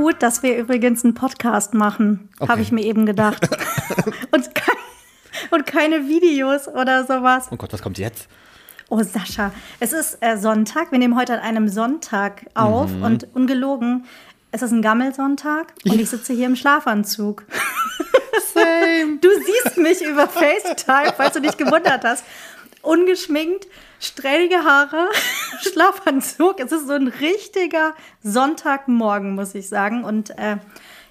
gut, dass wir übrigens einen Podcast machen, Okay. habe ich mir eben gedacht. und, kei und keine Videos oder sowas. Oh Gott, was kommt jetzt? Oh, Sascha, es ist äh, Sonntag. Wir nehmen heute an einem Sonntag auf Mhm. und ungelogen, es ist ein Gammelsonntag und ich sitze hier im Schlafanzug. Same. Du siehst mich über FaceTime, falls du dich gewundert hast. Ungeschminkt, strähnige Haare, Schlafanzug. Es ist so ein richtiger Sonntagmorgen, muss ich sagen. Und äh,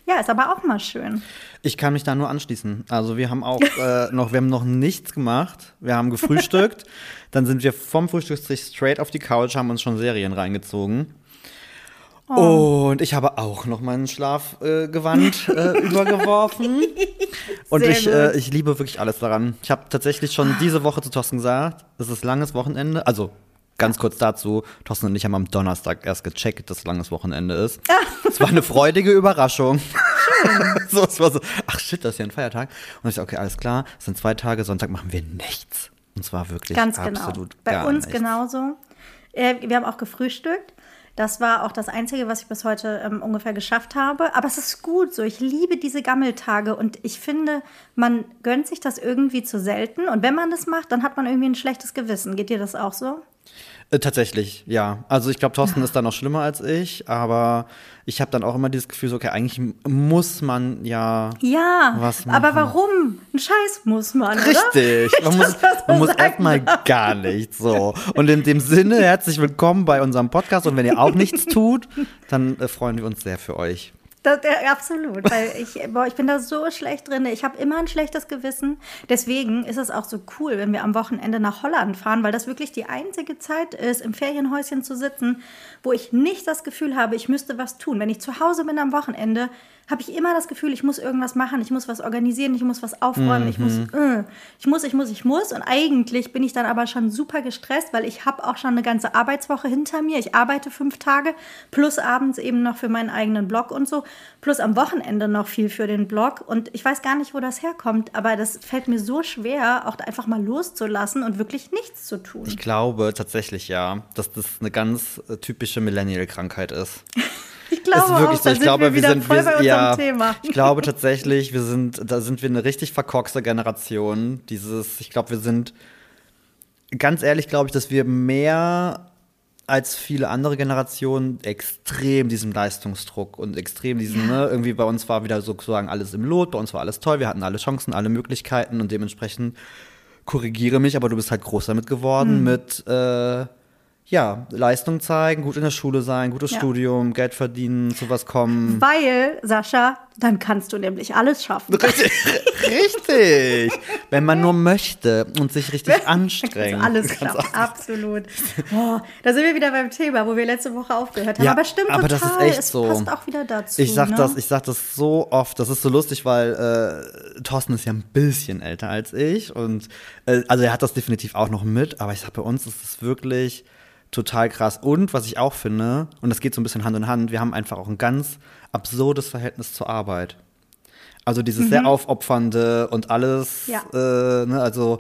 ja, ist aber auch mal schön. Ich kann mich da nur anschließen. Also wir haben auch äh, noch, wir haben noch nichts gemacht. Wir haben gefrühstückt, dann sind wir vom Frühstückstisch straight auf die Couch, haben uns schon Serien reingezogen. Und ich habe auch noch mein Schlafgewand äh, übergeworfen. Und Sehr ich, äh, ich liebe wirklich alles daran. Ich habe tatsächlich schon diese Woche zu Thorsten gesagt, es ist langes Wochenende. Also ganz kurz dazu, Thorsten und ich haben am Donnerstag erst gecheckt, dass langes Wochenende ist. Es war eine freudige Überraschung. so, es war so, ach shit, das ist ja ein Feiertag. Und ich so, okay, alles klar, es sind zwei Tage, Sonntag machen wir nichts. Und zwar wirklich Ganz genau. absolut Bei gar uns nichts. genauso. Äh, wir haben auch gefrühstückt. Das war auch das Einzige, was ich bis heute ähm, ungefähr geschafft habe. Aber es ist gut so. Ich liebe diese Gammeltage und ich finde, man gönnt sich das irgendwie zu selten. Und wenn man das macht, dann hat man irgendwie ein schlechtes Gewissen. Geht dir das auch so? Äh, tatsächlich, ja. Also ich glaube, Thorsten ist da noch schlimmer als ich, aber ich habe dann auch immer dieses Gefühl, so, okay, eigentlich muss man ja. Ja, Was aber machen? warum? Ein Scheiß muss man, oder? Richtig, man muss, man muss erstmal gar nichts. So. Und in dem Sinne, herzlich willkommen bei unserem Podcast. Und wenn ihr auch nichts tut, dann äh, freuen wir uns sehr für euch. Das, ja, absolut, weil ich, boah, ich bin da so schlecht drin. Ich habe immer ein schlechtes Gewissen. Deswegen ist es auch so cool, wenn wir am Wochenende nach Holland fahren, weil das wirklich die einzige Zeit ist, im Ferienhäuschen zu sitzen, wo ich nicht das Gefühl habe, ich müsste was tun. Wenn ich zu Hause bin am Wochenende, habe ich immer das Gefühl, ich muss irgendwas machen, ich muss was organisieren, ich muss was aufräumen, ich muss, äh, ich muss, ich muss, ich muss. Und eigentlich bin ich dann aber schon super gestresst, weil ich habe auch schon eine ganze Arbeitswoche hinter mir. Ich arbeite fünf Tage, plus abends eben noch für meinen eigenen Blog und so, plus am Wochenende noch viel für den Blog. Und ich weiß gar nicht, wo das herkommt, aber das fällt mir so schwer, auch einfach mal loszulassen und wirklich nichts zu tun. Ich glaube tatsächlich ja, dass das eine ganz äh, typische Millennial-Krankheit ist. Ich glaube ist wirklich auch, so. Ich glaube, wir wieder sind, voll wir, bei ja, Thema. ich glaube tatsächlich, wir sind, da sind wir eine richtig verkorkste Generation. Dieses, ich glaube, wir sind, ganz ehrlich, glaube ich, dass wir mehr als viele andere Generationen extrem diesem Leistungsdruck und extrem diesen, ne, irgendwie bei uns war wieder sozusagen alles im Lot, bei uns war alles toll, wir hatten alle Chancen, alle Möglichkeiten und dementsprechend korrigiere mich, aber du bist halt groß damit geworden Hm. mit äh, ja, Leistung zeigen, gut in der Schule sein, gutes Ja. Studium, Geld verdienen, zu was kommen. Weil, Sascha, dann kannst du nämlich alles schaffen. Richtig. Wenn man nur möchte und sich richtig anstrengt. Alles klappt, absolut. Boah, da sind wir wieder beim Thema, wo wir letzte Woche aufgehört haben. Ja, aber stimmt aber total, das ist echt es so. passt auch wieder dazu. Ich sag ne? das, ich sag das so oft. Das ist so lustig, weil äh, Thorsten ist ja ein bisschen älter als ich und äh, also er hat das definitiv auch noch mit. Aber ich sag, bei uns ist es wirklich total krass. Und was ich auch finde, und das geht so ein bisschen Hand in Hand, wir haben einfach auch ein ganz absurdes Verhältnis zur Arbeit. Also dieses sehr aufopfernde und alles, Mhm. Ja. äh, ne, also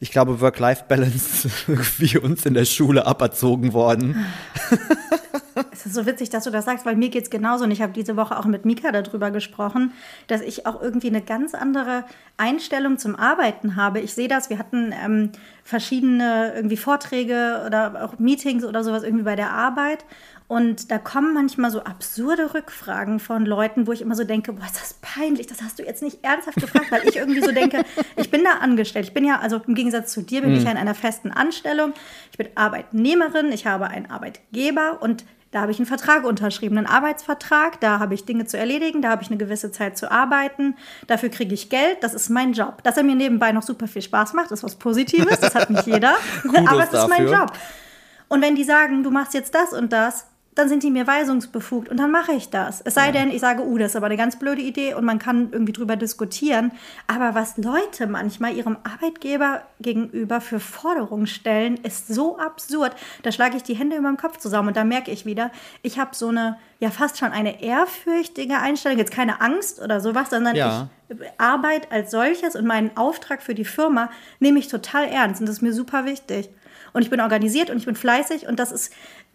ich glaube, Work-Life-Balance ist irgendwie uns in der Schule aberzogen worden. Es ist so witzig, dass du das sagst, weil mir geht es genauso. Und ich habe diese Woche auch mit Mika darüber gesprochen, dass ich auch irgendwie eine ganz andere Einstellung zum Arbeiten habe. Ich sehe das, wir hatten ähm, verschiedene irgendwie Vorträge oder auch Meetings oder sowas irgendwie bei der Arbeit. Und da kommen manchmal so absurde Rückfragen von Leuten, wo ich immer so denke, boah, ist das peinlich, das hast du jetzt nicht ernsthaft gefragt, weil ich irgendwie so denke, ich bin da angestellt. Ich bin ja, also im Gegensatz zu dir, bin ich ja in einer festen Anstellung. Ich bin Arbeitnehmerin, ich habe einen Arbeitgeber und da habe ich einen Vertrag unterschrieben, einen Arbeitsvertrag, da habe ich Dinge zu erledigen, da habe ich eine gewisse Zeit zu arbeiten, dafür kriege ich Geld, das ist mein Job. Dass er mir nebenbei noch super viel Spaß macht, ist was Positives, das hat nicht jeder, aber es ist mein dafür. Job. Und wenn die sagen, du machst jetzt das und das, dann sind die mir weisungsbefugt und dann mache ich das. Es sei denn, ich sage, uh, das ist aber eine ganz blöde Idee und man kann irgendwie drüber diskutieren. Aber was Leute manchmal ihrem Arbeitgeber gegenüber für Forderungen stellen, ist so absurd. Da schlage ich die Hände über dem Kopf zusammen und da merke ich wieder, ich habe so eine, ja fast schon eine ehrfürchtige Einstellung, jetzt keine Angst oder sowas, sondern Ja. ich Arbeit als solches und meinen Auftrag für die Firma nehme ich total ernst und das ist mir super wichtig. Und ich bin organisiert und ich bin fleißig und das ist,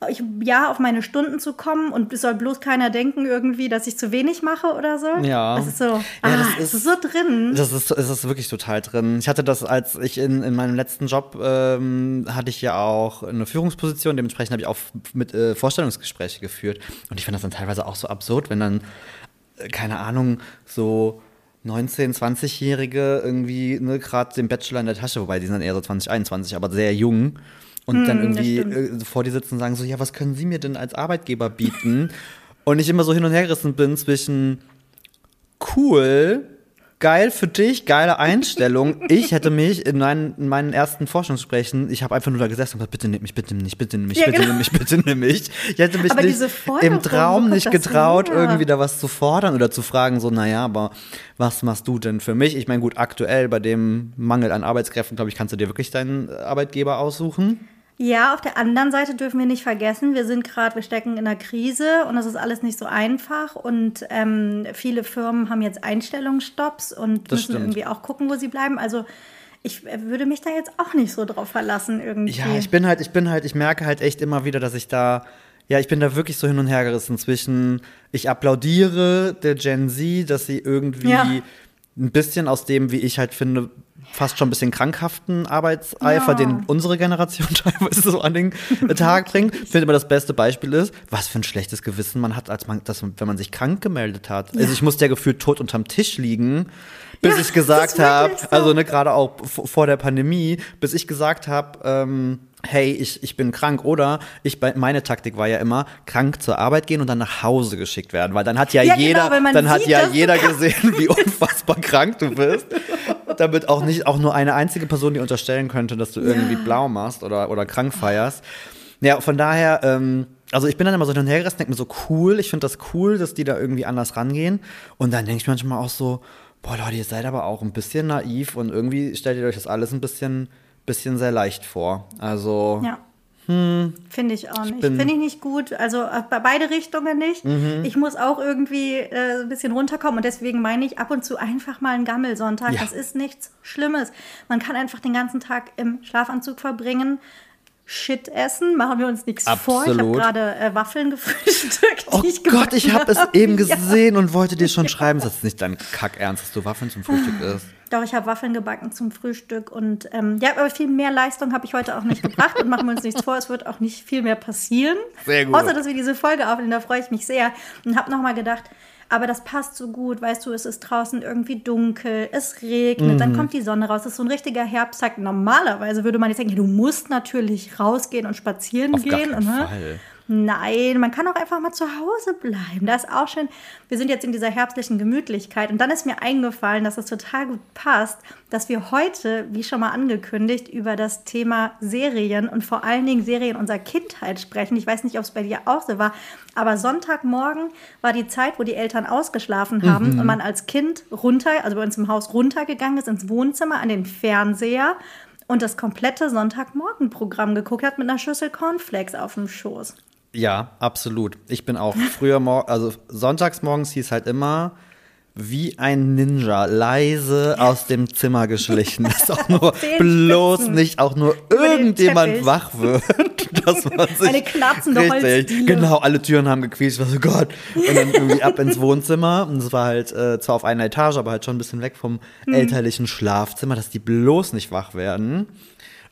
ich, ja, auf meine Stunden zu kommen und es soll bloß keiner denken irgendwie, dass ich zu wenig mache oder so. Ja. Das ist so, Ja, ah, das ist- ist so drin. Das ist, ist wirklich total drin. Ich hatte das, als ich in, in meinem letzten Job ähm, hatte ich ja auch eine Führungsposition, dementsprechend habe ich auch mit äh, Vorstellungsgespräche geführt. Und ich finde das dann teilweise auch so absurd, wenn dann, äh, keine Ahnung, so 19-, 20-Jährige irgendwie ne, gerade den Bachelor in der Tasche, wobei die sind dann eher so 20, 21, aber sehr jung. Und dann Hm, irgendwie äh, vor dir sitzen und sagen so, ja, was können Sie mir denn als Arbeitgeber bieten? und ich immer so hin und her gerissen bin zwischen cool, geil für dich, geile Einstellung. Ich hätte mich in meinen, in meinen ersten Forschungsgesprächen, ich habe einfach nur da gesessen und gesagt, bitte nimm mich, bitte nimm mich, bitte nimm mich, Ja, bitte genau. nimm mich, bitte nimm mich. Ich hätte mich nicht im Traum nicht getraut, irgendwie da was zu fordern oder zu fragen, so, naja, aber was machst du denn für mich? Ich meine, gut, aktuell bei dem Mangel an Arbeitskräften, glaube ich, kannst du dir wirklich deinen Arbeitgeber aussuchen. Ja, auf der anderen Seite dürfen wir nicht vergessen, wir sind gerade, wir stecken in einer Krise und das ist alles nicht so einfach und ähm, viele Firmen haben jetzt Einstellungsstopps und Das müssen stimmt. irgendwie auch gucken, wo sie bleiben. Also ich äh, würde mich da jetzt auch nicht so drauf verlassen irgendwie. Ja, ich bin halt, ich bin halt, ich merke halt echt immer wieder, dass ich da, ja, ich bin da wirklich so hin und her gerissen zwischen, ich applaudiere der Gen Z, dass sie irgendwie Ja. ein bisschen aus dem, wie ich halt finde, fast schon ein bisschen krankhaften Arbeitseifer, Ja. den unsere Generation teilweise so an den Tag bringt. Ich finde immer das beste Beispiel ist, was für ein schlechtes Gewissen man hat, als man, dass, wenn man sich krank gemeldet hat. Also ich musste ja gefühlt tot unterm Tisch liegen, bis Ja, ich gesagt habe, wirklich so. also ne, gerade auch vor der Pandemie, bis ich gesagt habe, ähm, hey, ich, ich bin krank oder ich meine Taktik war ja immer krank zur Arbeit gehen und dann nach Hause geschickt werden, weil dann hat ja, Ja, genau, jeder, man dann hat sieht, ja jeder gesehen, wie unfassbar krank du bist. Damit auch nicht auch nur eine einzige Person dir unterstellen könnte, dass du irgendwie blau machst oder, oder krank feierst. Ja, von daher, ähm, also ich bin dann immer so hin und her gerissen, denke mir so cool, ich finde das cool, dass die da irgendwie anders rangehen. Und dann denke ich manchmal auch so, boah Leute, ihr seid aber auch ein bisschen naiv und irgendwie stellt ihr euch das alles ein bisschen, bisschen sehr leicht vor. Also, Ja. Finde ich auch nicht. Hm. Mhm. Finde ich nicht gut. Also äh, bei beide Richtungen nicht. Ich muss auch irgendwie äh, ein bisschen runterkommen und deswegen meine ich ab und zu einfach mal einen Gammelsonntag. Ja. Das ist nichts Schlimmes. Man kann einfach den ganzen Tag im Schlafanzug verbringen. Shit essen, machen wir uns nichts vor. Ich habe Absolut. gerade äh, Waffeln gefrühstückt, Oh ich Gott, ich habe es eben Ja. gesehen und wollte dir schon schreiben. Ist das nicht dein Kackernst, dass du Waffeln zum Frühstück isst? Doch, ich habe Waffeln gebacken zum Frühstück und ähm, ja, aber viel mehr Leistung habe ich heute auch nicht gebracht und machen wir uns nichts vor, es wird auch nicht viel mehr passieren. Sehr gut. Außer, dass wir diese Folge aufnehmen, da freue ich mich sehr und habe nochmal gedacht, aber das passt so gut, weißt du, es ist draußen irgendwie dunkel, es regnet, Mhm. dann kommt die Sonne raus, es ist so ein richtiger Herbsttag. Normalerweise würde man jetzt denken, du musst natürlich rausgehen und spazieren Auf gar gehen. keinen und, ne? Fall. Nein, man kann auch einfach mal zu Hause bleiben. Das ist auch schön. Wir sind jetzt in dieser herbstlichen Gemütlichkeit. Und dann ist mir eingefallen, dass es total gut passt, dass wir heute, wie schon mal angekündigt, über das Thema Serien und vor allen Dingen Serien unserer Kindheit sprechen. Ich weiß nicht, ob es bei dir auch so war, aber Sonntagmorgen war die Zeit, wo die Eltern ausgeschlafen haben und man als Kind runter, also bei uns im Haus runtergegangen ist ins Wohnzimmer an den Fernseher und das komplette Sonntagmorgenprogramm geguckt hat mit einer Schüssel Cornflakes auf dem Schoß. Ja, absolut. Ich bin auch früher mor also sonntags morgens hieß halt immer wie ein Ninja leise aus dem Zimmer geschlichen, dass auch nur bloß nicht auch nur irgendjemand wach wird, dass man sich Eine knarzende richtig, genau, alle Türen haben gequietscht, war so Gott. Und dann irgendwie ab ins Wohnzimmer. Und es war halt äh, zwar auf einer Etage, aber halt schon ein bisschen weg vom Hm. elterlichen Schlafzimmer, dass die bloß nicht wach werden.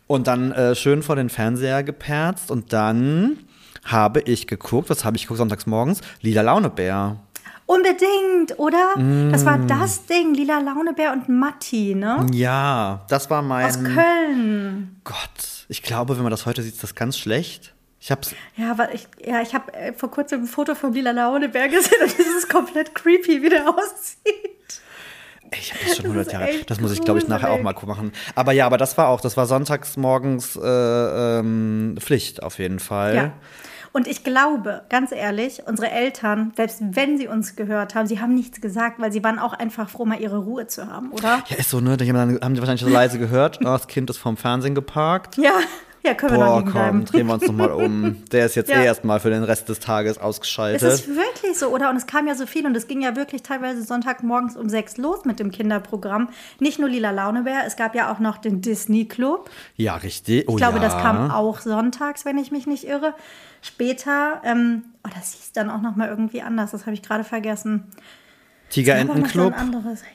Und dann äh, schön vor den Fernseher geperzt und dann habe ich geguckt, was habe ich geguckt sonntags morgens? Lila Launebär. Unbedingt, oder? Das war Mm. das Ding, Lila Launebär und Matti, ne? Ja, das war mein Aus Köln. Gott. Ich glaube, wenn man das heute sieht, ist das ganz schlecht. Ich hab's. Ja, weil ich, ja, ich habe äh, vor kurzem ein Foto vom Lila Launebär gesehen und es ist komplett creepy, wie der aussieht. Ich habe das schon Das 100 ist Jahre. Das muss ich, glaube ich, nachher auch mal machen. Aber ja, aber das war auch, das war sonntags morgens äh, ähm, Pflicht auf jeden Fall. Ja. Und ich glaube, ganz ehrlich, unsere Eltern, selbst wenn sie uns gehört haben, sie haben nichts gesagt, weil sie waren auch einfach froh, mal ihre Ruhe zu haben, oder? Ja, ist so, ne? Die haben, dann, haben die wahrscheinlich so leise gehört. Oh, das Kind ist vom Fernsehen geparkt. Ja, Ja, können wir Boah, noch liegen komm, bleiben. drehen wir uns nochmal um. Der ist jetzt Ja. eh erstmal für den Rest des Tages Es ausgeschaltet. ist wirklich so, oder? Und es kam ja so viel und es ging ja wirklich teilweise Sonntagmorgens um sechs los mit dem Kinderprogramm. Nicht nur Lila Launebär, es gab ja auch noch den Disney Club. ja, richtig. Oh, Ich glaube, ja. das kam auch sonntags, wenn ich mich nicht irre. Später, ähm, oh, das hieß dann auch noch mal irgendwie anders, das habe ich gerade vergessen. Noch so Tigerentenclub.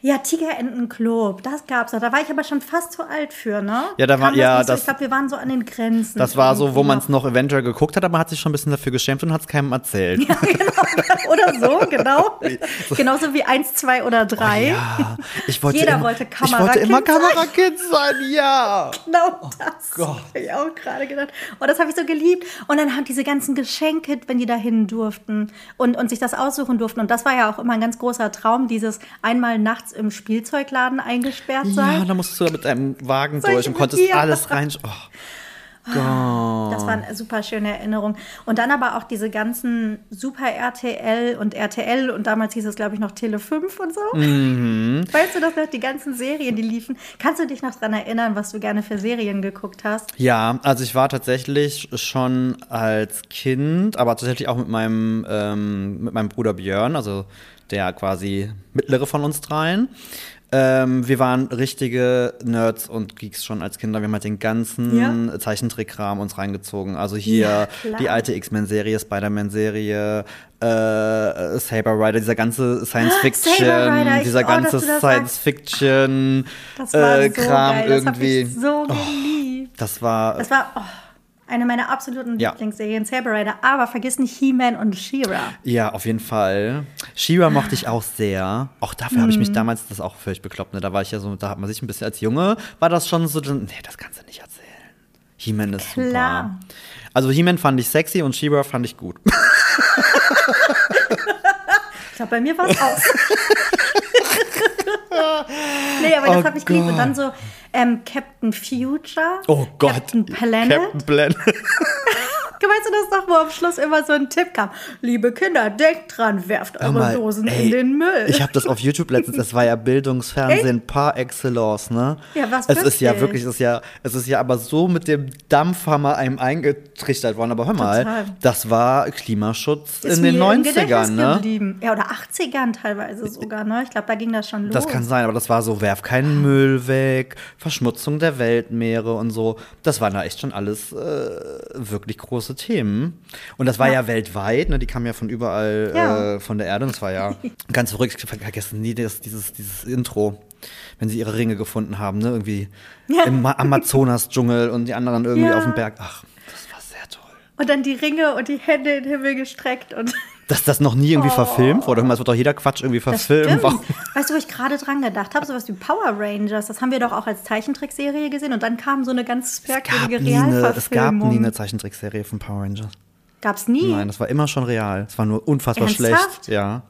Ja, Tigerentenclub, das gab's auch. Da war ich aber schon fast zu alt für, ne? Ja, da war- Kam ja, so, das- ich glaube, wir waren so an den Grenzen. Das war so, wo man es noch eventuell geguckt hat, aber man hat sich schon ein bisschen dafür geschämt und hat es keinem erzählt. Oder so, genau. Genauso wie eins, zwei oder drei. Ja, ich wollte Jeder immer, wollte Ich wollte Kamerakind immer. Kamerakind sein, ja. Genau das. Gott. Habe ich auch gerade gedacht. Und das habe ich so geliebt. Und dann haben diese ganzen Geschenke, wenn die dahin durften und, und sich das aussuchen durften. Und das war ja auch immer ein ganz großer Traum, dieses einmal nachts im Spielzeugladen eingesperrt Ja, sein. da musstest du mit deinem Wagen Solche durch und konntest Bier. alles rein. Oh. Gott. Das war eine super schöne Erinnerung. Und dann aber auch diese ganzen Super RTL und RTL und damals hieß es, glaube ich, noch Tele 5 und so. Mhm. Weißt du das noch? Die ganzen Serien, die liefen. Kannst du dich noch daran erinnern, was du gerne für Serien geguckt hast? Ja, also ich war tatsächlich schon als Kind, aber tatsächlich auch mit meinem, ähm, mit meinem Bruder Björn, also der quasi mittlere von uns dreien. Ähm, wir waren richtige Nerds und Geeks schon als Kinder. Wir haben halt den ganzen Ja. Zeichentrickkram uns reingezogen. Also hier Ja, die alte X-Men-Serie, Spider-Man-Serie, äh, Saber Rider, dieser ganze Science Fiction, Saber Rider, ich- dieser oh, ganze du das Science Fiction Das war äh, so Kram irgendwie. Das so geliebt. Das war Das war oh, eine meiner absoluten Ja. Lieblingsserien, Saber Rider. Aber vergiss nicht He-Man und She-Ra. Ja, auf jeden Fall. Shira mochte ich auch sehr. Auch dafür habe ich Mhm. mich damals, das auch völlig bekloppt, ne? Da war ich ja so, da hat man sich ein bisschen als Junge, war das schon so, nee, das kannst du nicht erzählen. He-Man ist Klar. super. Also He-Man fand ich sexy und Shira fand ich gut. Ich glaube, bei mir war es aus. nee, aber das Oh habe ich geliebt. Und dann so ähm, Captain Future. Oh Gott. Captain Planet. Captain Planet. Weißt du das noch, wo am Schluss immer so ein Tipp kam? Liebe Kinder, denkt dran, werft eure mal, Dosen ey, in den Müll. Ich habe das auf YouTube letztens, das war ja Bildungsfernsehen par excellence, ne? Ja, was Es ist ja wirklich? es ist ja, es ist ja aber so mit dem Dampfhammer einem eingetrichtert worden. Aber hör mal, Total. das war Klimaschutz Ist in den mir im 90ern, Gedächtnis ne? Geblieben. Ja, oder 80ern teilweise sogar, ne? Ich glaube, da ging das schon los. Das kann sein, aber das war so, werf keinen Müll weg, Verschmutzung der Weltmeere und so. Das waren da echt schon alles äh, wirklich große Themen. Und das war ja, weltweit, ne? Die kamen ja von überall Ja. äh, von der Erde. Und das war ja ganz verrückt. Ich vergessen nie das, dieses, dieses Intro, wenn sie ihre Ringe gefunden haben, ne? Irgendwie Ja. im Ma- Amazonas-Dschungel und die anderen irgendwie Ja. auf dem Berg. Ach, das war sehr toll. Und dann die Ringe und die Hände in den Himmel gestreckt und Dass das noch nie irgendwie verfilmt wurde. Es wird doch jeder Quatsch irgendwie Oh. verfilmt. Weißt du, wo ich gerade dran gedacht habe? Sowas wie Power Rangers. Das haben wir doch auch als Zeichentrickserie gesehen. Und dann kam so eine ganz Es gab, merkwürdige eine, es gab Realverfilmung. nie eine Zeichentrickserie von Power Rangers. Gab's nie? Nein, das war immer schon real. Es war nur unfassbar Ernsthaft? schlecht. Ja.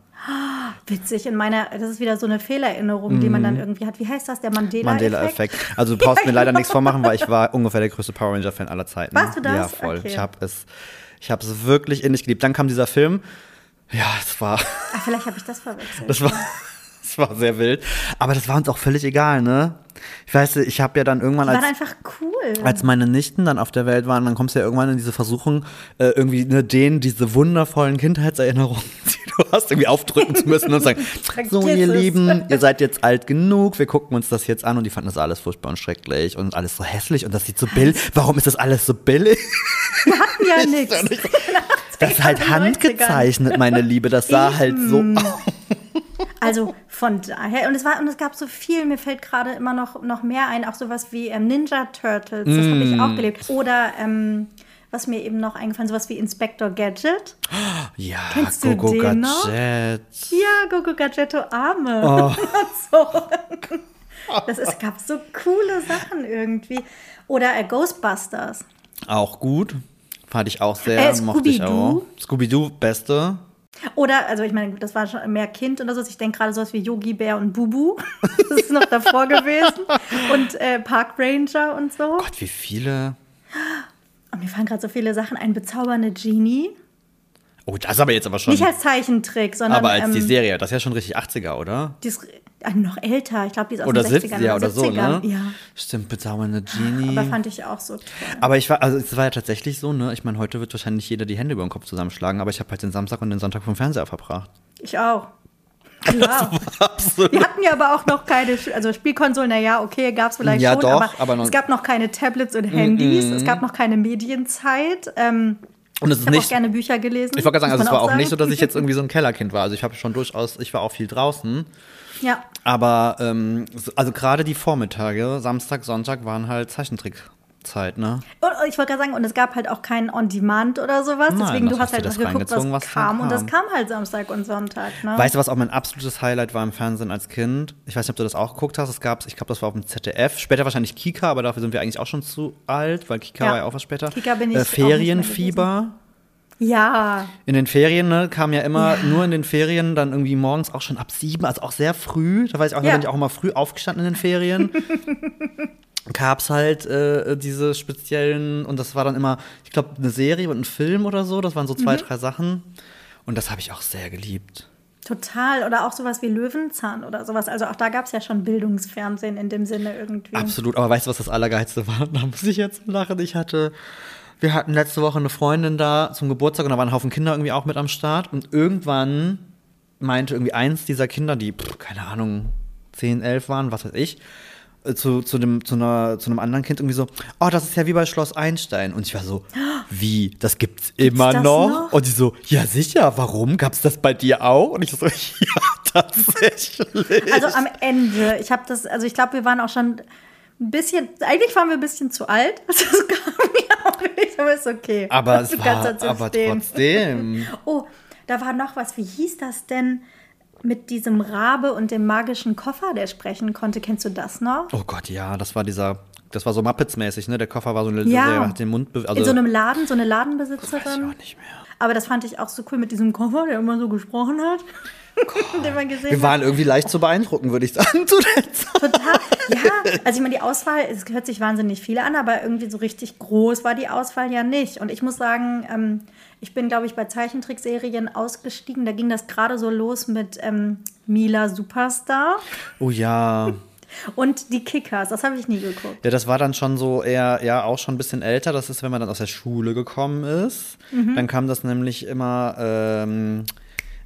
Witzig, in meiner, das ist wieder so eine Fehlererinnerung, die man dann irgendwie hat. Wie heißt das? Der Mandela-Effekt? Mhm. Mandela-Effekt. Also du brauchst mir leider nichts vormachen, weil ich war ungefähr der größte Power Ranger-Fan aller Zeiten. Warst du das? Ja, voll. Okay. Ich habe es, ich habe es wirklich innig geliebt. Dann kam dieser Film. Ja, es war, Ah, vielleicht habe ich das verwechselt. das war, es war sehr wild. Aber das war uns auch völlig egal, ne? Ich weiß, ich habe ja dann irgendwann als einfach cool. als meine Nichten dann auf der Welt waren, dann kommst du ja irgendwann in diese Versuchung, äh, irgendwie ne, denen diese wundervollen Kindheitserinnerungen, die du hast, irgendwie aufdrücken zu müssen und sagen, so ihr. Lieben, ihr seid jetzt alt genug, wir gucken uns das jetzt an und die fanden das alles furchtbar und schrecklich und alles so hässlich und das sieht so billig, warum ist das alles so billig? Wir hatten ja nichts. Das ist halt handgezeichnet, meine Liebe, das sah halt so. Also von daher, und es war, und es gab so viel, mir fällt gerade immer noch, noch mehr ein, auch sowas wie ähm, Ninja Turtles, das habe ich Mm. auch gelebt. Oder ähm, was mir eben noch eingefallen, sowas wie Inspector Gadget. Ja, Kennst Gogo noch? Gadget. Ja, Gogo Gadgetto Arme. Oh. So. Das ist, gab so coole Sachen irgendwie. Oder äh, Ghostbusters. Auch gut. Fand ich auch sehr, Äh, mochte ich Scooby-Doo? auch. Scooby-Doo, beste. Oder, also ich meine, das war schon mehr Kind oder so. Ich denke gerade sowas wie Yogi Bär und Bubu. Das ist noch davor gewesen. Und äh, Park Ranger und so. Gott, wie viele. Und mir fallen gerade so viele Sachen ein. Bezaubernde Genie. Oh, das ist aber jetzt aber schon. Nicht als Zeichentrick, sondern. aber als ähm, die Serie, das ist ja schon richtig 80er, oder? Die ist äh, noch älter. Ich glaube, die ist aus Oder den 60ern 70er oder so, 70ern. ne? Ja. Stimmt, bedauernde Genie. Aber fand ich auch so toll. Aber ich war, also es war ja tatsächlich so, ne? Ich meine, heute wird wahrscheinlich jeder die Hände über den Kopf zusammenschlagen, aber ich habe halt den Samstag und den Sonntag vom Fernseher verbracht. Ich auch. Klar. Absolut. Wir hatten ja aber auch noch keine, also Spielkonsolen, naja, okay, gab es vielleicht Ja, schon, doch, aber, aber noch- es gab noch keine Tablets und Handys, es gab noch keine Medienzeit. Ähm, Und es ich ist habe auch nicht. gerne Bücher gelesen. Ich wollte gerade sagen, also es war auch sagen. nicht so, dass ich jetzt irgendwie so ein Kellerkind war. Also ich habe schon durchaus, ich war auch viel draußen. Ja, Aber ähm, so- also gerade die Vormittage, Samstag, Sonntag waren halt Zeichentrickzeit, ne? und ich wollte gerade sagen, und es gab halt auch kein On-Demand oder sowas, Nein, deswegen du hast halt das auch geguckt, was, was dann kam. Und das kam. kam halt Samstag und Sonntag. Ne? Weißt du, was auch mein absolutes Highlight war im Fernsehen als Kind? Ich weiß nicht, ob du das auch geguckt hast. Es gab, ich glaube, das war auf dem ZDF. Später wahrscheinlich Kika, aber dafür sind wir eigentlich auch schon zu alt, weil Kika Ja. war ja auch was später. Kika bin ich äh, Ferienfieber. ja, In den Ferien, ne, kam ja immer nur in den Ferien, dann irgendwie morgens auch schon ab sieben, also auch sehr früh. Da weiß ich auch, Ja. bin ich auch immer früh aufgestanden in den Ferien. Gab's halt äh, diese speziellen, und das war dann immer, ich glaube, eine Serie und ein Film oder so. Das waren so Mhm. zwei, drei Sachen. Und das habe ich auch sehr geliebt. total. Oder auch sowas wie Löwenzahn oder sowas. Also auch da gab es ja schon Bildungsfernsehen in dem Sinne irgendwie. Absolut, aber weißt du, was das Allergeilste war? Da muss ich jetzt lachen. Ich hatte, wir hatten letzte Woche eine Freundin da zum Geburtstag und da waren ein Haufen Kinder irgendwie auch mit am Start. Und irgendwann meinte irgendwie eins dieser Kinder, die, pff, keine Ahnung, 10, 11 waren, was weiß ich, zu, zu, dem, zu, einer, zu einem anderen Kind irgendwie so, oh, das ist ja wie bei Schloss Einstein. Und ich war so, wie, das gibt's immer das noch? noch? Und die so, ja sicher, warum? Gab's das bei dir auch? Und ich so, ja, tatsächlich. Also am Ende, ich habe das, also ich glaube, wir waren auch schon ein bisschen, eigentlich waren wir ein bisschen zu alt. Das kam mir auch nicht, aber ist okay. Aber es war, aber stehen. trotzdem. Oh, da war noch was, wie hieß das denn mit diesem Rabe und dem magischen Koffer, der sprechen konnte? Kennst du das noch? Oh Gott, ja, das war dieser, das war so Muppets-mäßig, ne? Der Koffer war so eine, Ja. der hat den Mund, also, In so einem Laden, so eine weiß ich Ladenbesitzerin. auch nicht mehr. Aber das fand ich auch so cool mit diesem Koffer, der immer so gesprochen hat. den man gesehen Wir hat. waren irgendwie leicht zu beeindrucken, würde ich sagen, zu der Zeit. Total. Ja, also ich meine, die Auswahl, es hört sich wahnsinnig viel an, aber irgendwie so richtig groß war die Auswahl ja nicht. Und ich muss sagen, ähm, ich bin, glaube ich, bei Zeichentrickserien ausgestiegen. Da ging das gerade so los mit ähm, Mila Superstar Oh ja. Und die Kickers. Das habe ich nie geguckt. Ja, das war dann schon so eher, ja, auch schon ein bisschen älter. Das ist, wenn man dann aus der Schule gekommen ist. Mhm. Dann kam das nämlich immer ähm,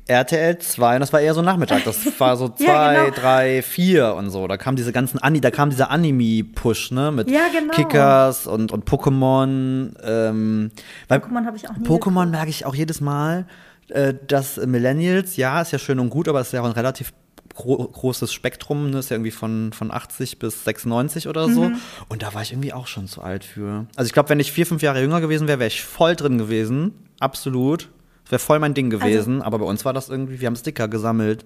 RTL 2 und das war eher so Nachmittag. Das war so 2, Ja, genau. 3, 4 und so. Da kam diese ganzen Ani, da kam dieser Anime-Push, ne? Mit Ja, genau. Kickers und, und Pokémon. Ähm, Pokémon habe ich auch nie Pokémon merke ich auch jedes Mal, äh, dass Millennials, ja, ist ja schön und gut, aber es ist ja auch ein relativ gro großes Spektrum, ne? ist ja irgendwie von, von 80 bis 96 oder so. Mhm. Und da war ich irgendwie auch schon zu alt für. Also ich glaube, wenn ich vier, fünf Jahre jünger gewesen wäre, wäre ich voll drin gewesen. Absolut. Das wäre voll mein Ding Also gewesen. aber bei uns war das irgendwie, wir haben Sticker gesammelt.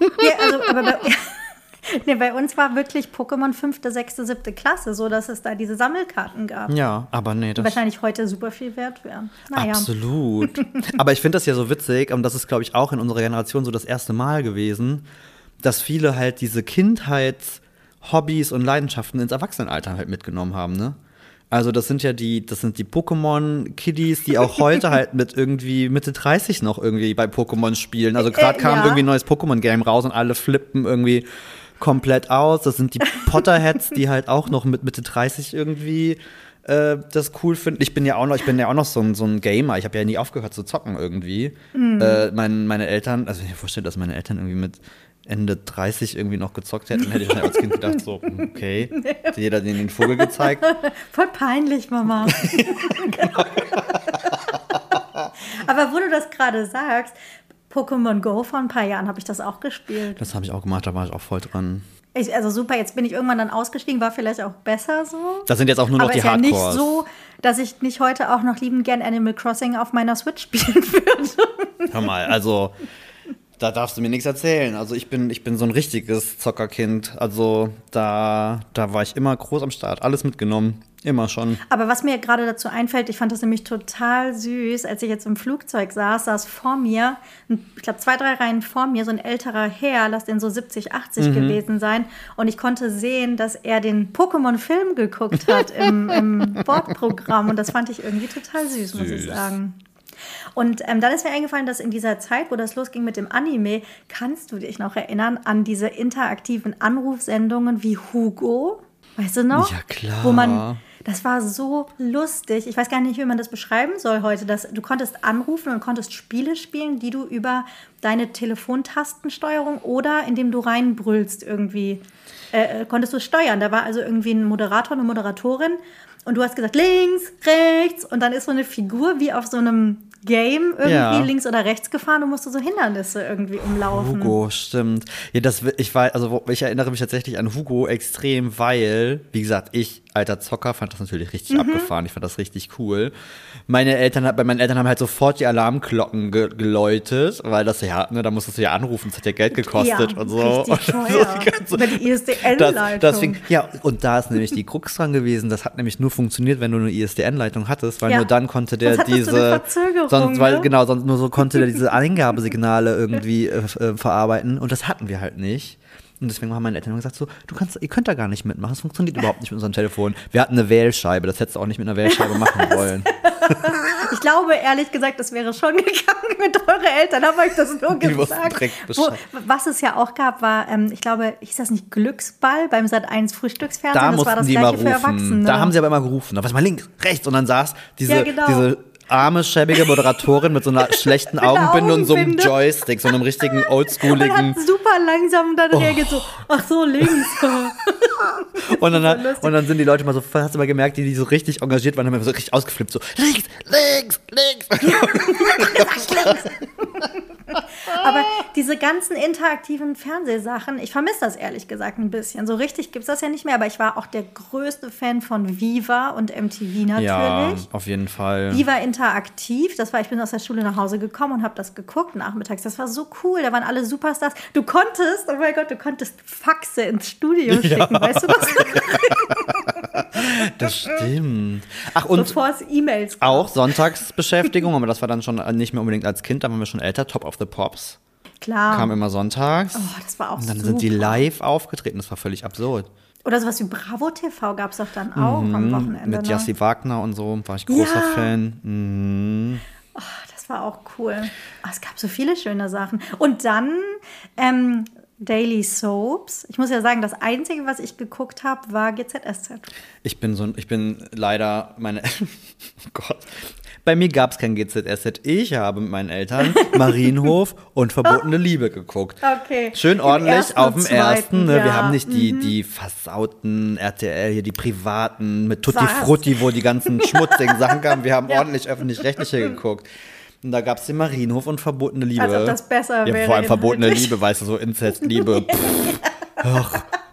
Ja, also, aber bei, nee, bei uns war wirklich Pokémon fünfte, sechste, siebte Klasse, so dass es da diese Sammelkarten gab. Ja, aber nee, Die das wahrscheinlich heute super viel wert wären. Naja. Absolut. Aber ich finde das ja so witzig, und das ist, glaube ich, auch in unserer Generation so das erste Mal gewesen, dass viele halt diese Kindheitshobbys und Leidenschaften ins Erwachsenenalter halt mitgenommen haben, ne? Also das sind ja die, das sind die Pokémon-Kiddies, die auch heute halt mit irgendwie Mitte 30 noch irgendwie bei Pokémon spielen. Also gerade Äh, kam ja. irgendwie ein neues Pokémon-Game raus und alle flippen irgendwie komplett aus. Das sind die Potterheads, die halt auch noch mit Mitte 30 irgendwie äh, das cool finden. Ich bin ja auch noch, ich bin ja auch noch so ein, so ein Gamer. Ich habe ja nie aufgehört zu zocken irgendwie. Mhm. Äh, mein, meine Eltern, also ich mir vorstelle, dass meine Eltern irgendwie mit Ende 30 irgendwie noch gezockt hätten, hätte ich dann als Kind gedacht, so, hm, okay, hat jeder den den Vogel gezeigt. Voll peinlich, Mama. Aber wo du das gerade sagst, Pokémon Go vor ein paar Jahren habe ich das auch gespielt. Das habe ich auch gemacht, da war ich auch voll dran. Ich, also super, jetzt bin ich irgendwann dann ausgestiegen, war vielleicht auch besser so. Das sind jetzt auch nur noch Aber die ist ja nicht Hardcores. so, dass ich nicht heute auch noch liebend gern Animal Crossing auf meiner Switch spielen würde. Hör mal, also da darfst du mir nichts erzählen. Also ich bin, ich bin so ein richtiges Zockerkind. Also da, da war ich immer groß am Start. Alles mitgenommen. Immer schon. Aber was mir gerade dazu einfällt, ich fand das nämlich total süß, als ich jetzt im Flugzeug saß, saß vor mir, ich glaube zwei, drei Reihen vor mir, so ein älterer Herr, lass den so 70, 80 Mhm. gewesen sein. Und ich konnte sehen, dass er den Pokémon-Film geguckt hat im, im Bordprogramm. Und das fand ich irgendwie total süß, muss ich Süß. sagen. Und ähm, dann ist mir eingefallen, dass in dieser Zeit, wo das losging mit dem Anime, kannst du dich noch erinnern an diese interaktiven Anrufsendungen wie Hugo? Weißt du noch? Ja, klar. Wo man, das war so lustig. Ich weiß gar nicht, wie man das beschreiben soll heute. Dass du konntest anrufen und konntest Spiele spielen, die du über deine Telefontastensteuerung oder indem du reinbrüllst irgendwie äh, äh, konntest du steuern. Da war also irgendwie ein Moderator, eine Moderatorin und du hast gesagt links, rechts und dann ist so eine Figur wie auf so einem Game irgendwie Ja. links oder rechts gefahren und musste so Hindernisse irgendwie umlaufen. Hugo, stimmt. Ja, das, ich war, also ich erinnere mich tatsächlich an Hugo extrem, weil, wie gesagt, ich, alter Zocker, fand das natürlich richtig Mhm. abgefahren. Ich fand das richtig cool. Meine Eltern, bei meinen Eltern haben halt sofort die Alarmglocken ge geläutet, weil das ja, ne, da musstest du ja anrufen, das hat ja Geld gekostet ja, und so. Und teuer. die die ISDN-Leitung. ja, und da ist nämlich die Krux dran gewesen. Das hat nämlich nur funktioniert, wenn du eine ISDN-Leitung hattest, weil Ja. nur dann konnte der diese. Sonst, weil, ne? genau, sonst nur so konnte der diese Eingabesignale irgendwie äh, äh, verarbeiten. Und das hatten wir halt nicht. Und deswegen haben meine Eltern immer gesagt: so, du kannst, ihr könnt da gar nicht mitmachen. Es funktioniert überhaupt nicht mit unserem Telefon. Wir hatten eine Wählscheibe, das hättest du auch nicht mit einer Wählscheibe machen wollen. Ich glaube, ehrlich gesagt, das wäre schon gegangen mit euren Eltern, habe ich das nur Die gesagt. Wo, was es ja auch gab, war, ähm, ich glaube, hieß das nicht Glücksball beim Sat1 Frühstücksfernsehen? Da das war mussten das die immer gleiche für rufen. Erwachsene. Da haben sie aber immer gerufen. Da war es mal links, rechts. Und dann saß diese, Ja, genau. diese arme, schäbige Moderatorin mit so einer schlechten Augenbinde und so einem Augenbinde. Joystick, so einem richtigen und oldschooligen. hat super langsam dann reagiert, so, ach so, links. Und dann, und dann sind die Leute mal so, hast du mal gemerkt, die, die so richtig engagiert waren, haben immer so richtig ausgeflippt, so links, links, links. Aber diese ganzen interaktiven Fernsehsachen, ich vermisse das ehrlich gesagt ein bisschen. So richtig gibt es das ja nicht mehr, aber ich war auch der größte Fan von Viva und MTV natürlich. Ja, auf jeden Fall. Viva interaktiv, das war, ich bin aus der Schule nach Hause gekommen und habe das geguckt nachmittags. Das war so cool, da waren alle Superstars. Du konntest, oh mein Gott, du konntest Faxe ins Studio schicken, weißt du das? Das stimmt. Ach, und Bevor es E-Mails gab. auch Sonntagsbeschäftigung, aber das war dann schon nicht mehr unbedingt als Kind, da waren wir schon älter. Top of the Pops Klar. kam immer sonntags. oh, das war auch und dann super. sind die live aufgetreten, das war völlig absurd. Oder sowas wie Bravo TV gab es doch dann auch am Wochenende. Mhm, Mit ne? Jassi Wagner und so, war ich großer Ja. Fan. Mhm. Das war auch cool. Ah, Es gab so viele schöne Sachen. Und dann ähm, Daily Soaps. Ich muss ja sagen, das Einzige, was ich geguckt habe, war GZSZ. Ich bin so, ein- ich bin leider meine, oh Gott. Bei mir gab es kein GZSZ. Ich habe mit meinen Eltern Marienhof und Verbotene Liebe geguckt. Okay. Schön ordentlich auf dem ersten. Ne? ja. Mhm. Wir haben nicht die, die versauten RTL, hier die privaten mit Tutti Was? Frutti, wo die ganzen schmutzigen Sachen kamen. Wir haben Ja. ordentlich öffentlich-rechtliche geguckt. Und da gab es den Marienhof und Verbotene Liebe. Als ob das besser ja, wäre Vor allem Verbotene inhaltlich. Liebe, weißt du, so Inzestliebe.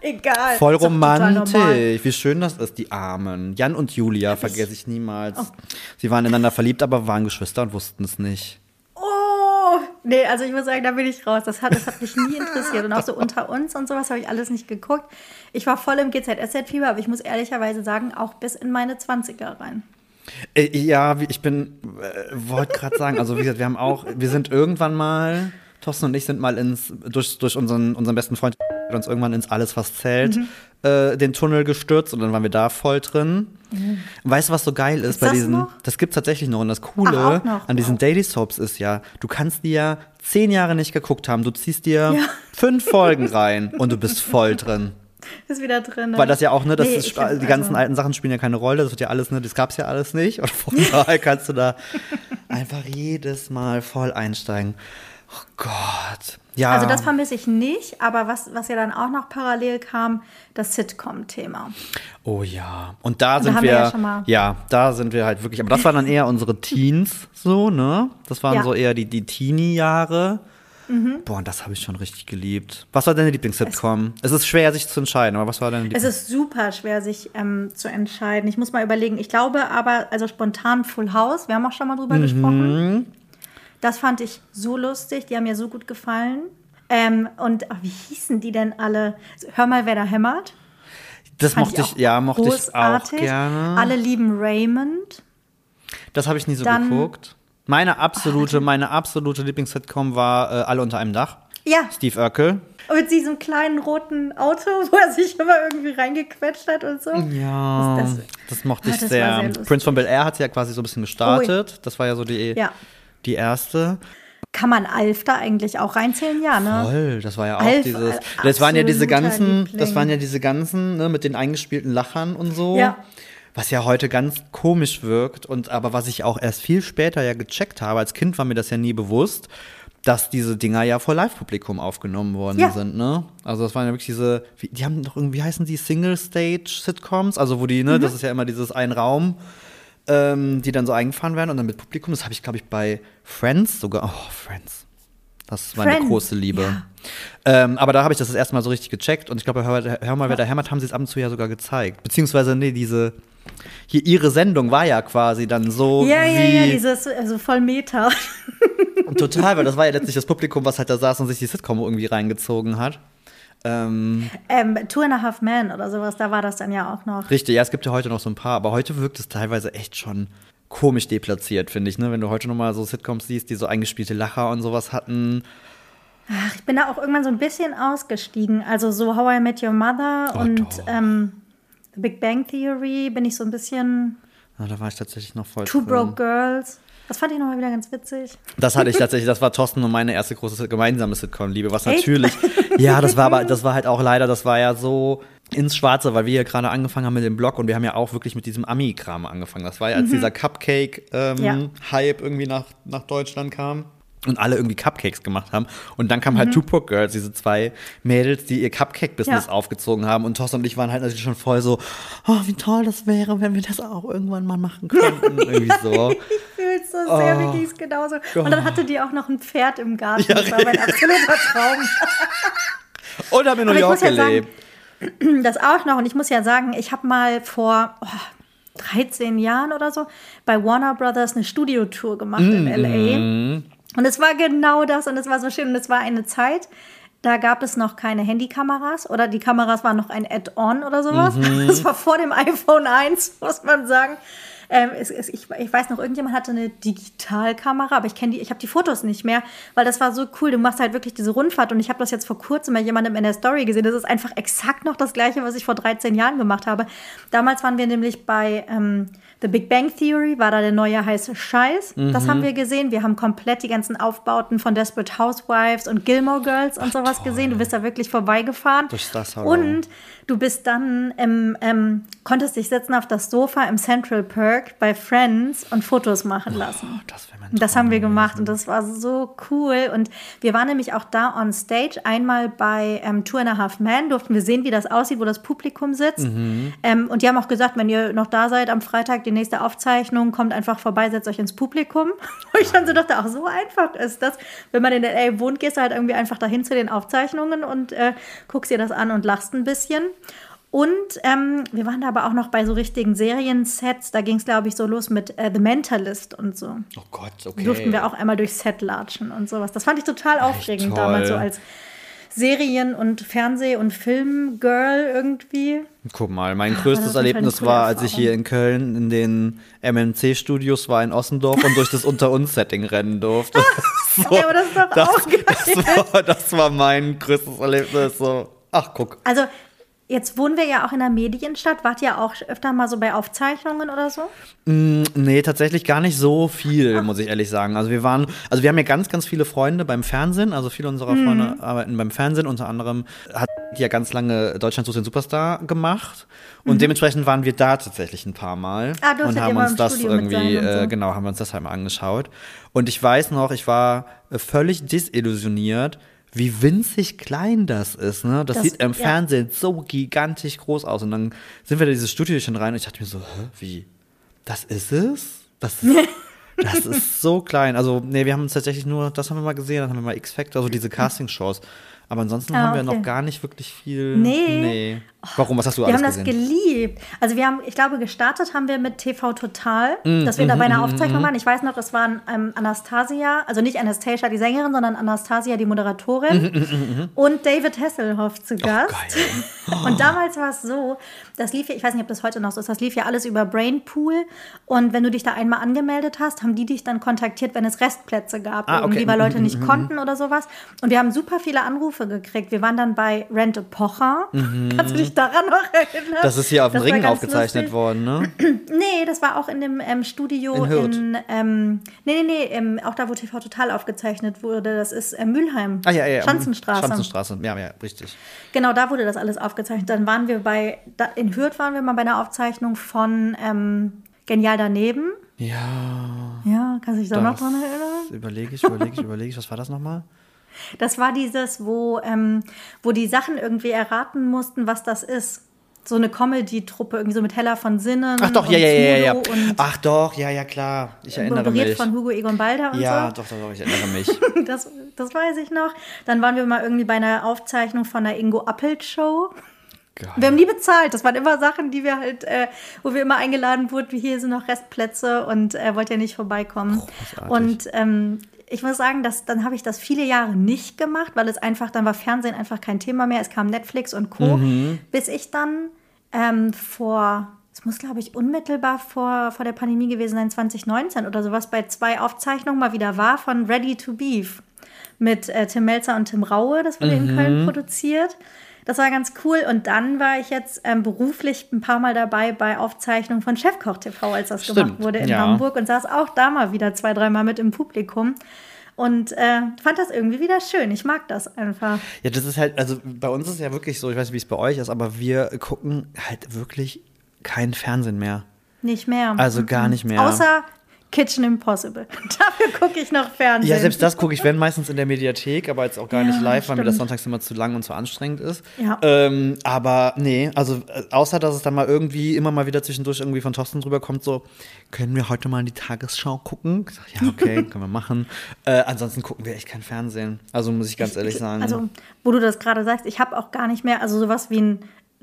Egal. Voll romantisch. Wie schön das ist, die Armen. Jan und Julia vergesse ich niemals. Sie waren ineinander verliebt, aber waren Geschwister und wussten es nicht. Oh, nee, also ich muss sagen, da bin ich raus. Das hat, das hat mich nie interessiert. Und auch so unter uns und sowas habe ich alles nicht geguckt. Ich war voll im GZSZ-Fieber, aber ich muss ehrlicherweise sagen, auch bis in meine 20er rein. Äh, ja, ich bin, äh, wollte gerade sagen, also wie gesagt, wir haben auch, wir sind irgendwann mal, Thorsten und ich sind mal ins, durch, durch unseren, unseren besten Freund hat uns irgendwann ins Alles was zählt, Mhm. äh, den Tunnel gestürzt und dann waren wir da voll drin. Und weißt du, was so geil ist Gibt's bei diesen, noch? das gibt's tatsächlich noch und das Coole Ach, an diesen Wow. Daily Soaps ist ja, du kannst die ja zehn Jahre nicht geguckt haben, du ziehst dir Ja. fünf Folgen rein und du bist voll drin. Ist wieder drin. ne? Weil das ja auch, ne, das Nee, ist, die ganzen also- alten Sachen spielen ja keine Rolle, das wird ja alles, ne, das gab's ja alles nicht. Und von daher kannst du da einfach jedes Mal voll einsteigen. Oh Gott. Ja. Also das vermisse ich nicht, aber was, was ja dann auch noch parallel kam, das Sitcom-Thema. oh ja. Und da da sind haben wir, ja ja, da sind wir halt wirklich, aber das waren dann eher unsere Teens so, ne? Das waren Ja. so eher die, die Teenie-Jahre. Boah, und das habe ich schon richtig geliebt. Was war deine Lieblings-Sitcom? Es, ist schwer, sich zu entscheiden, aber was war deine Es Lieblings? ist super schwer, sich ähm, zu entscheiden. Ich muss mal überlegen. Ich glaube aber, also spontan Full House, wir haben auch schon mal drüber Mhm. gesprochen. Das fand ich so lustig, die haben mir so gut gefallen. Ähm, und ach, wie hießen die denn alle? Hör mal, wer da hämmert. Das Fand mochte ich, auch ja, mochte ich auch großartig. gerne. Alle lieben Raymond. Das habe ich nie so Dann- geguckt. Meine absolute, meine absolute Lieblings-Sitcom war äh, Alle unter einem Dach. Ja. Steve Urkel. Mit diesem kleinen roten Auto, wo er sich immer irgendwie reingequetscht hat und so. Ja, Das- das, mochte Ah, ich das sehr. sehr. Prince von Bel Air hat ja quasi so ein bisschen gestartet. Das war ja so die, Ja. die erste. Kann man Alf da eigentlich auch reinzählen? Ja, ne? Voll, das war ja auch Alf, dieses. äh, Das waren ja diese ganzen, das waren ja diese ganzen, ne, mit den eingespielten Lachern und so. Ja. Was ja heute ganz komisch wirkt und aber was ich auch erst viel später ja gecheckt habe, als Kind war mir das ja nie bewusst, dass diese Dinger ja vor Live-Publikum aufgenommen worden Ja. sind, ne? Also das waren ja wirklich diese, wie, die haben doch irgendwie, wie heißen die, Single-Stage-Sitcoms? Also wo die, ne, Mhm. das ist ja immer dieses ein Raum, ähm, die dann so eingefahren werden und dann mit Publikum. Das habe ich, glaube ich, bei Friends sogar. Oh, Friends. Das war eine Friends, große Liebe. ja. Ähm, aber da habe ich das das erste Mal so richtig gecheckt und ich glaube, hör, hör mal, wer da hämmert, haben sie es ab und zu ja sogar gezeigt. Beziehungsweise, nee, diese, hier ihre Sendung war ja quasi dann so Ja, ja, ja, dieses also voll Meta. total, weil das war ja letztlich das Publikum, was halt da saß und sich die Sitcom irgendwie reingezogen hat. Ähm, ähm, Two and a Half Men oder sowas, da war das dann ja auch noch. richtig, ja, es gibt ja heute noch so ein paar, aber heute wirkt es teilweise echt schon komisch deplatziert, finde ich, ne? Wenn du heute noch mal so Sitcoms siehst, die so eingespielte Lacher und sowas hatten. Ach, ich bin da auch irgendwann so ein bisschen ausgestiegen. Also so How I Met Your Mother Oh, und ähm, The Big Bang Theory bin ich so ein bisschen. Na, da war ich tatsächlich noch voll Two. Broke Girls. Das fand ich nochmal wieder ganz witzig. Das hatte ich tatsächlich, das war Thorsten und meine erste große gemeinsame Sitcom-Liebe, was Echt? natürlich, ja, das war aber, das war halt auch leider, das war ja so ins Schwarze, weil wir ja gerade angefangen haben mit dem Blog und wir haben ja auch wirklich mit diesem Ami-Kram angefangen. Das war ja, als dieser Cupcake-Hype Ja. irgendwie nach, nach Deutschland kam. Und alle irgendwie Cupcakes gemacht haben. Und dann kamen halt Two Broke Girls, diese zwei Mädels, die ihr Cupcake-Business Ja. aufgezogen haben. Und Thorsten und ich waren halt natürlich schon voll so, oh, wie toll das wäre, wenn wir das auch irgendwann mal machen könnten. irgendwie so. Sehr, Oh. mir ging es genauso. Und dann hatte die auch noch ein Pferd im Garten. das war mein absoluter Traum. Und haben in New York ja sagen, gelebt. Das auch noch. Und ich muss ja sagen, ich habe mal vor oh, 13 Jahren oder so bei Warner Brothers eine Studiotour gemacht in LA. Und es war genau das und es war so schön. Und es war eine Zeit, da gab es noch keine Handykameras oder die Kameras waren noch ein Add-on oder sowas. Das war vor dem iPhone 1, muss man sagen. Ähm, es, es, ich, ich weiß noch, irgendjemand hatte eine Digitalkamera, aber ich kenne die, ich habe die Fotos nicht mehr, weil das war so cool. Du machst halt wirklich diese Rundfahrt und ich habe das jetzt vor kurzem bei jemandem in der Story gesehen. Das ist einfach exakt noch das gleiche, was ich vor 13 Jahren gemacht habe. Damals waren wir nämlich bei ähm, The Big Bang Theory, war da der neue heiße Scheiß. Das haben wir gesehen. Wir haben komplett die ganzen Aufbauten von Desperate Housewives und Gilmore Girls und sowas gesehen. Du bist da wirklich vorbeigefahren. Durch das Hollow. Und du bist dann im, ähm, konntest dich setzen auf das Sofa im Central Perk bei Friends und Fotos machen lassen. Das Und das Traum haben wir gewesen. gemacht und das war so cool. Und wir waren nämlich auch da on stage. Einmal bei ähm, Two and a Half Men durften wir sehen, wie das aussieht, wo das Publikum sitzt. Mhm. Ähm, und die haben auch gesagt, wenn ihr noch da seid am Freitag, die nächste Aufzeichnung, kommt einfach vorbei, setzt euch ins Publikum. Wo ich dann so dachte, ach, so einfach ist das. Wenn man in LA wohnt, gehst du halt irgendwie einfach dahin zu den Aufzeichnungen und äh, guckst dir das an und lachst ein bisschen. Und ähm, wir waren da aber auch noch bei so richtigen Seriensets. Da ging es, glaube ich, so los mit äh, The Mentalist und so. Oh Gott, okay. Durften wir auch einmal durchs Set latschen und sowas. Das fand ich total aufregend toll. damals, so als Serien- und Fernseh- und Filmgirl irgendwie. Guck mal, mein war größtes eine Erlebnis war, als ich hier in Köln in den MMC-Studios war in Ossendorf und durch das Unter-uns-Setting rennen durfte. So, Okay, aber das ist doch das, auch geil. das, war, das war mein größtes Erlebnis. So, ach, guck. Also, jetzt wohnen wir ja auch in der Medienstadt. Wart ihr auch öfter mal so bei Aufzeichnungen oder so? Mm, Nee, tatsächlich gar nicht so viel, muss ich ehrlich sagen. Also wir waren, also wir haben ja ganz, ganz viele Freunde beim Fernsehen. Also viele unserer Mhm. Freunde arbeiten beim Fernsehen. Unter anderem hat die ja ganz lange Deutschland sucht den Superstar gemacht. Und dementsprechend waren wir da tatsächlich ein paar Mal. Mhm. Ah, durftet und haben uns das Studio irgendwie, so. äh, genau, haben wir uns das halt mal angeschaut. Und ich weiß noch, ich war völlig desillusioniert, wie winzig klein das ist. Ne? Das, Das- sieht im ja. Fernsehen so gigantisch groß aus. Und dann sind wir da dieses Studiochen rein und ich dachte mir so, hä, wie? Das ist es? Das ist, das ist so klein. Also, nee, wir haben uns tatsächlich nur, das haben wir mal gesehen, dann haben wir mal X-Factor, also diese Castingshows Aber ansonsten Ah, haben wir okay. noch gar nicht wirklich viel. Nee. nee. Warum? Was hast du Wir alles haben das gesehen? geliebt. Also wir haben, ich glaube, gestartet haben wir mit TV Total, Mm, dass wir da bei mhm, einer Aufzeichnung waren. Ich weiß noch, das waren ähm, Anastasia, also nicht Anastasia die Sängerin, sondern Anastasia die Moderatorin und David Hasselhoff zu Gast. Mm, geil. Und damals war es so, das lief ja, ich weiß nicht, ob das heute noch so ist, das lief ja alles über Brainpool. Und wenn du dich da einmal angemeldet hast, haben die dich dann kontaktiert, wenn es Restplätze gab, Ah, okay. weil Leute Mhm, nicht konnten oder sowas. Und wir haben super viele Anrufe gekriegt. Wir waren dann bei Rent a Pocher. Kannst du dich daran noch erinnern? Das ist hier auf dem Ring aufgezeichnet lustig. worden, ne? Nee, das war auch in dem ähm, Studio In Hürth. ähm, nee, nee, nee, ähm, auch da, wo TV Total aufgezeichnet wurde. Das ist äh, Mülheim. Ah, ja, ja. Schanzenstraße. Schanzenstraße, ja, ja, richtig. Genau, da wurde das alles aufgezeichnet. Dann waren wir bei, da, in Hürth waren wir mal bei einer Aufzeichnung von ähm, Genial daneben. Ja. Ja, kannst du dich da noch dran erinnern? Überlege ich, überlege ich, überlege ich. Was war das nochmal? Das war dieses, wo, ähm, wo die Sachen irgendwie erraten mussten, was das ist. So eine Comedy-Truppe, irgendwie so mit Hella von Sinnen. Ach doch, und ja, ja, ja, ja. Ach doch, ja, ja, klar. Ich erinnere mich. von Hugo Egon Balder und Ja, so. doch, doch, doch, ich erinnere mich. Das, das weiß ich noch. Dann waren wir mal irgendwie bei einer Aufzeichnung von der Ingo Appelt Show. Geil. Wir haben nie bezahlt. Das waren immer Sachen, die wir halt, äh, wo wir immer eingeladen wurden, wie hier sind noch Restplätze und äh, wollt ihr nicht vorbeikommen. Großartig. Und ähm, ich muss sagen, dass, dann habe ich das viele Jahre nicht gemacht, weil es einfach, dann war Fernsehen einfach kein Thema mehr. Es kam Netflix und Co. Mhm. Bis ich dann ähm, vor, es muss glaube ich unmittelbar vor, vor der Pandemie gewesen sein, 2019 oder sowas, bei zwei Aufzeichnungen mal wieder war von Ready to Beef mit äh, Tim Melzer und Tim Raue. Das wurde in Köln produziert. Das war ganz cool. Und dann war ich jetzt ähm, beruflich ein paar Mal dabei bei Aufzeichnungen von Chefkoch TV, als das Stimmt, gemacht wurde in ja. Hamburg und saß auch da mal wieder zwei, dreimal mit im Publikum. Und äh, fand das irgendwie wieder schön. Ich mag das einfach. Ja, das ist halt, also bei uns ist es ja wirklich so, ich weiß nicht, wie es bei euch ist, aber wir gucken halt wirklich kein Fernsehen mehr. Nicht mehr. Also gar nicht mehr. Außer Kitchen Impossible. Dafür gucke ich noch Fernsehen. Ja, selbst das gucke ich, wenn meistens in der Mediathek, aber jetzt auch gar Ja, nicht live, weil mir das stimmt. sonntags immer zu lang und zu anstrengend ist. Ja. Ähm, aber nee, also äh, außer dass es dann mal irgendwie immer mal wieder zwischendurch irgendwie von Thorsten drüber kommt, so, können wir heute mal in die Tagesschau gucken? Ich sag, ja, okay, können wir machen. Äh, ansonsten gucken wir echt kein Fernsehen. Also muss ich ganz ehrlich sagen. Also, wo du das gerade sagst, ich habe auch gar nicht mehr, also sowas wie ein